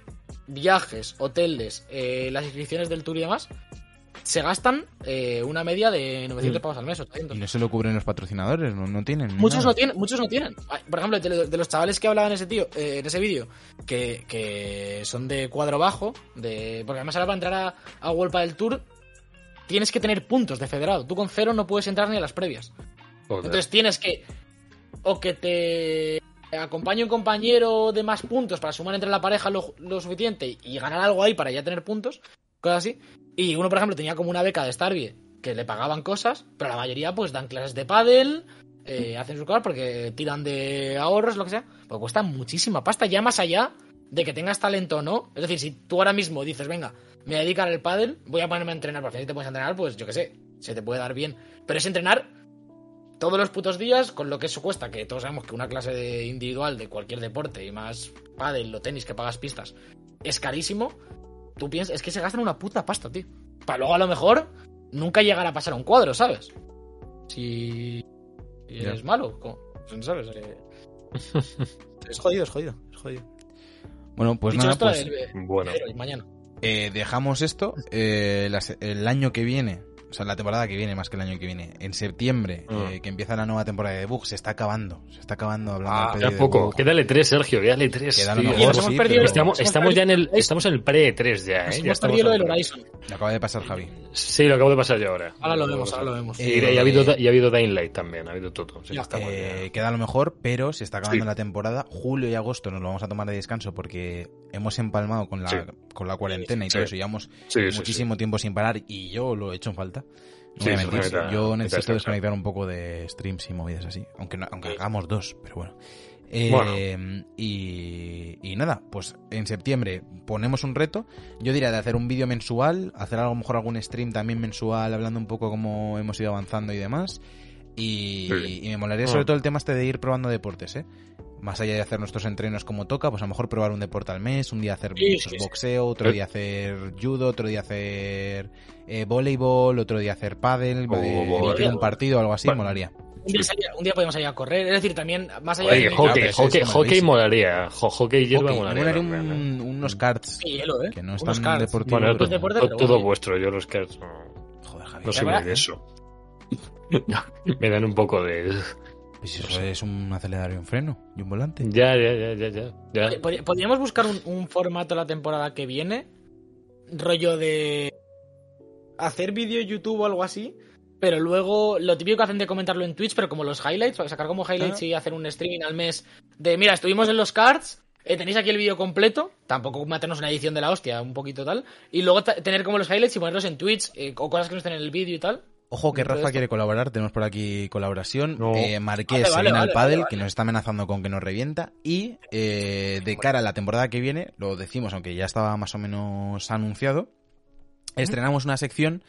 viajes, hoteles, eh, las inscripciones del tour y demás, se gastan eh, una media de 900 Mm. pavos al mes. 800. ¿Y no se lo cubren los patrocinadores? ¿No, no tienen? Muchos nada? no tienen, muchos no tienen. Por ejemplo, de, de los chavales que hablaban en ese tío, eh, en ese vídeo, que, que son de cuadro bajo, de. Porque además ahora para entrar a, a World del Tour tienes que tener puntos de federado. Tú con cero no puedes entrar ni a las previas. Joder. Entonces tienes que. O que te acompañe un compañero de más puntos para sumar entre la pareja lo, lo suficiente y ganar algo ahí para ya tener puntos, cosas así. Y uno, por ejemplo, tenía como una beca de Starbie que le pagaban cosas, pero la mayoría pues dan clases de pádel, eh, hacen sus cosas porque tiran de ahorros, lo que sea. Pues cuesta muchísima pasta, ya más allá de que tengas talento o no. Es decir, si tú ahora mismo dices, venga, me voy al pádel, voy a ponerme a entrenar, porque si te puedes entrenar, pues yo qué sé, se te puede dar bien. Pero es entrenar todos los putos días con lo que eso cuesta, que todos sabemos que una clase de individual de cualquier deporte y más pádel o tenis que pagas pistas es carísimo. Tú piensas, es que se gastan una puta pasta, tío. Para luego a lo mejor nunca llegar a pasar a un cuadro, ¿sabes? Si, eres malo, ¿cómo? Pues, ¿sabes? Eh, es jodido, es jodido, es jodido. Bueno, pues Dicho nada, esto, pues el- el- Bueno. mañana. eh, dejamos esto. eh, las- el año que viene, o sea, la temporada que viene más que el año que viene, en septiembre, Mm. eh, que empieza la nueva temporada de Bug, se está acabando. Se está acabando hablando Ah, ya de poco. Quédale tres, Sergio. Quédale tres. Queda lo mejor, sí, perdido- pero- Estamos, ya en el, estamos en el pre-3 ya, Nos ¿eh? Ya estamos perdido lo del Horizon. Me acaba de pasar Javi. Sí, lo acabo de pasar yo ahora. Ahora lo vemos, ahora lo vemos. Eh, Y, y ha habido, y ha habido Dying Light también, ha habido todo. Ya. ya. Eh, queda lo mejor, pero se está acabando Sí. la temporada. Julio y agosto nos lo vamos a tomar de descanso porque hemos empalmado con la, Sí. Con la cuarentena y todo eso. Llevamos muchísimo tiempo sin parar y yo lo he hecho en falta. No voy a mentir, yo necesito desconectar un poco de streams y movidas así. Aunque, no- aunque hagamos dos, pero bueno. Eh, Bueno. y, y nada, pues en septiembre ponemos un reto. Yo diría de hacer un vídeo mensual, hacer a lo mejor algún stream también mensual, hablando un poco cómo hemos ido avanzando y demás. Y, Sí. y me molaría sobre Ah. todo el tema este de ir probando deportes, ¿eh? Más allá de hacer nuestros entrenos como toca, pues a lo mejor probar un deporte al mes, un día hacer Sí, sí, sí. boxeo, otro Eh. día hacer judo, otro día hacer eh, voleibol, otro día hacer pádel, Oh, eh, un partido o algo así, molaría. Un día, salir- un día podemos salir a correr. Es decir, también, más allá Oye, de. claro, hockey, es hockey, hockey molaría. Jo- hockey y hierba Ok, molaría. un- unos karts Sí, hielo, ¿eh? que no están cards. deportivos. Bueno, pero- todo bueno. vuestro. Yo los que no, Joder, Javi. no soy muy de eso. Me dan un poco de... Pues eso es un acelerador y un freno y un volante. Ya, ya, ya, ya, ya. ya. Pod- pod- Podríamos buscar un, un formato la temporada que viene, rollo de hacer vídeo en YouTube o algo así, pero luego lo típico que hacen de comentarlo en Twitch, pero como los highlights, para sacar como highlights Ah. y hacer un streaming al mes de, mira, estuvimos en los cards, eh, tenéis aquí el vídeo completo, tampoco meternos una edición de la hostia, un poquito tal, y luego tener como los highlights y ponerlos en Twitch, eh, o cosas que no estén en el vídeo y tal. Ojo que Rafa quiere colaborar, tenemos por aquí colaboración. No. Eh, Marqués Vale, se vale, viene al pádel, vale, que nos está amenazando con que nos revienta. Y eh, de cara a la temporada que viene, lo decimos, aunque ya estaba más o menos anunciado, estrenamos una sección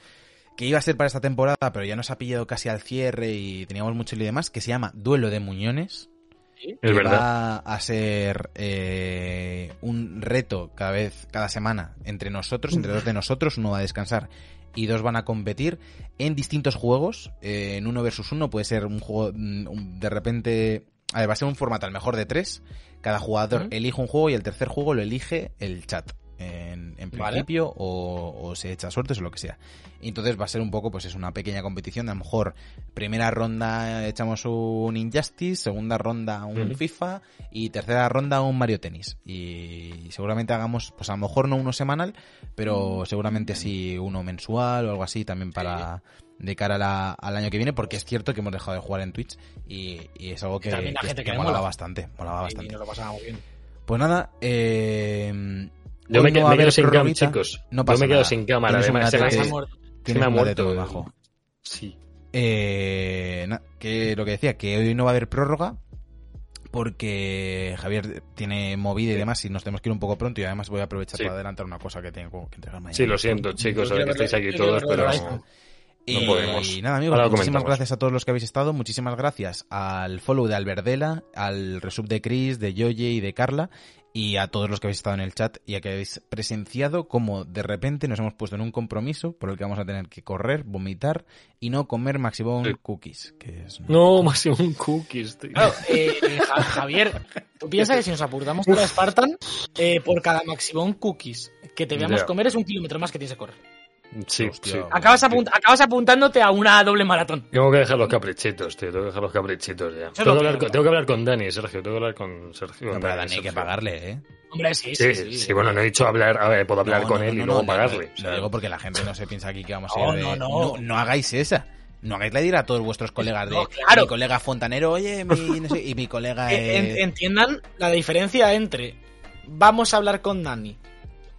que iba a ser para esta temporada, pero ya nos ha pillado casi al cierre y teníamos mucho lío y demás, que se llama Duelo de Muñones. sí. Es que verdad. va a ser eh, un reto cada vez, cada semana entre nosotros, entre dos de nosotros, uno va a descansar y dos van a competir en distintos juegos, eh, en uno versus uno, puede ser un juego mm, de repente, a ver, va a ser un formato al mejor de tres, cada jugador elige un juego y el tercer juego lo elige el chat. En, en Vale. principio o, o se echa suertes o lo que sea y entonces va a ser un poco pues es una pequeña competición a lo mejor primera ronda echamos un Injustice segunda ronda un. FIFA y tercera ronda un Mario Tennis y seguramente hagamos pues a lo mejor no uno semanal pero seguramente sí uno mensual o algo así también para de cara a la- al año que viene porque es cierto que hemos dejado de jugar en Twitch y, y es algo que, la que- gente que que le molaba mola. bastante molaba Y bastante nos lo pasábamos bien. pues nada eh, Yo me, no a me quedo sin cam, chicos. no Yo me quedo nada. sin cámara. Además, se se me- muerto. se Tienes me ha muerto. majo. Sí. Eh, na- que lo que decía, que hoy no va a haber prórroga porque Javier tiene movida y demás y nos tenemos que ir un poco pronto y además voy a aprovechar Sí. para adelantar una cosa que tengo que entregar mañana. Sí, lo siento, chicos, Yo ahora que estáis aquí todos, pero Y, No podemos. y nada, amigos, Ahora muchísimas gracias a todos los que habéis estado. Muchísimas gracias al follow de Alberdela, al resub de Chris, de Yoye y de Carla. Y a todos los que habéis estado en el chat y a que habéis presenciado cómo de repente nos hemos puesto en un compromiso por el que vamos a tener que correr, vomitar y no comer Maximum Sí. Cookies. Que es No, un cookies, tío. Claro, eh, eh, Ja- Javier, tú piensas que si nos apuntamos por la Spartan, eh, por cada maximum cookies que te veamos comer es un kilómetro más que tienes que correr. Sí, Hostia. sí. Acabas, apunt- acabas apuntándote a una doble maratón. Tengo que dejar los caprichitos, tío. Tengo que dejar los caprichitos ya. Eso es Tengo lo que, hablar con, tengo que hablar con Dani, Sergio. Tengo que hablar con Sergio. No, con pero Dani, Dani hay que pagarle, ¿eh? Hombre, sí, Sí, sí, sí, bueno, no he dicho hablar. A ver, puedo hablar No, con no, él no, y no, luego no, pagarle. Lo, digo porque la gente no se piensa aquí que vamos a No, ir de... no, no. no, no hagáis esa. No hagáis la idea a todos vuestros colegas de No, claro. mi colega fontanero, oye, mi, no sé, y mi colega en- eh, entiendan la diferencia entre vamos a hablar con Dani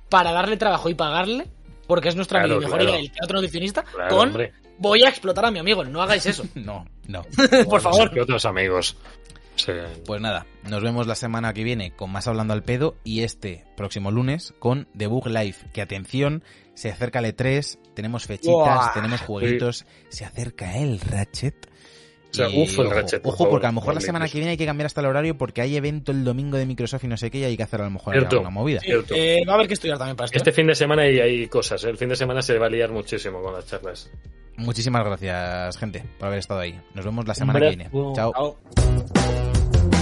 para darle trabajo y pagarle, porque es nuestra Claro, mejor claro. idea, el teatro nutricionista, claro, con hombre. voy a explotar a mi amigo. No hagáis eso. No, no. Por favor. Que otros amigos. Sí. Pues nada, nos vemos la semana que viene con más Hablando al Pedo y este próximo lunes con The Bug Live. Que atención, se acerca el E3, tenemos fechitas, tenemos jueguitos, se acerca el Ratchet. O sea, Y, ufo el ojo, Ratchet, por Ojo, favor, porque a lo mejor la semana que viene hay que cambiar hasta el horario porque hay evento el domingo de Microsoft y no sé qué y hay que hacer a lo mejor Cierto. alguna movida. Eh, va a haber que estudiar también para esto. Este ¿eh? fin de semana hay, hay cosas. ¿eh? El fin de semana se va a liar muchísimo con las charlas. Muchísimas gracias, gente, por haber estado ahí. Nos vemos la semana que viene. Chao. Chao.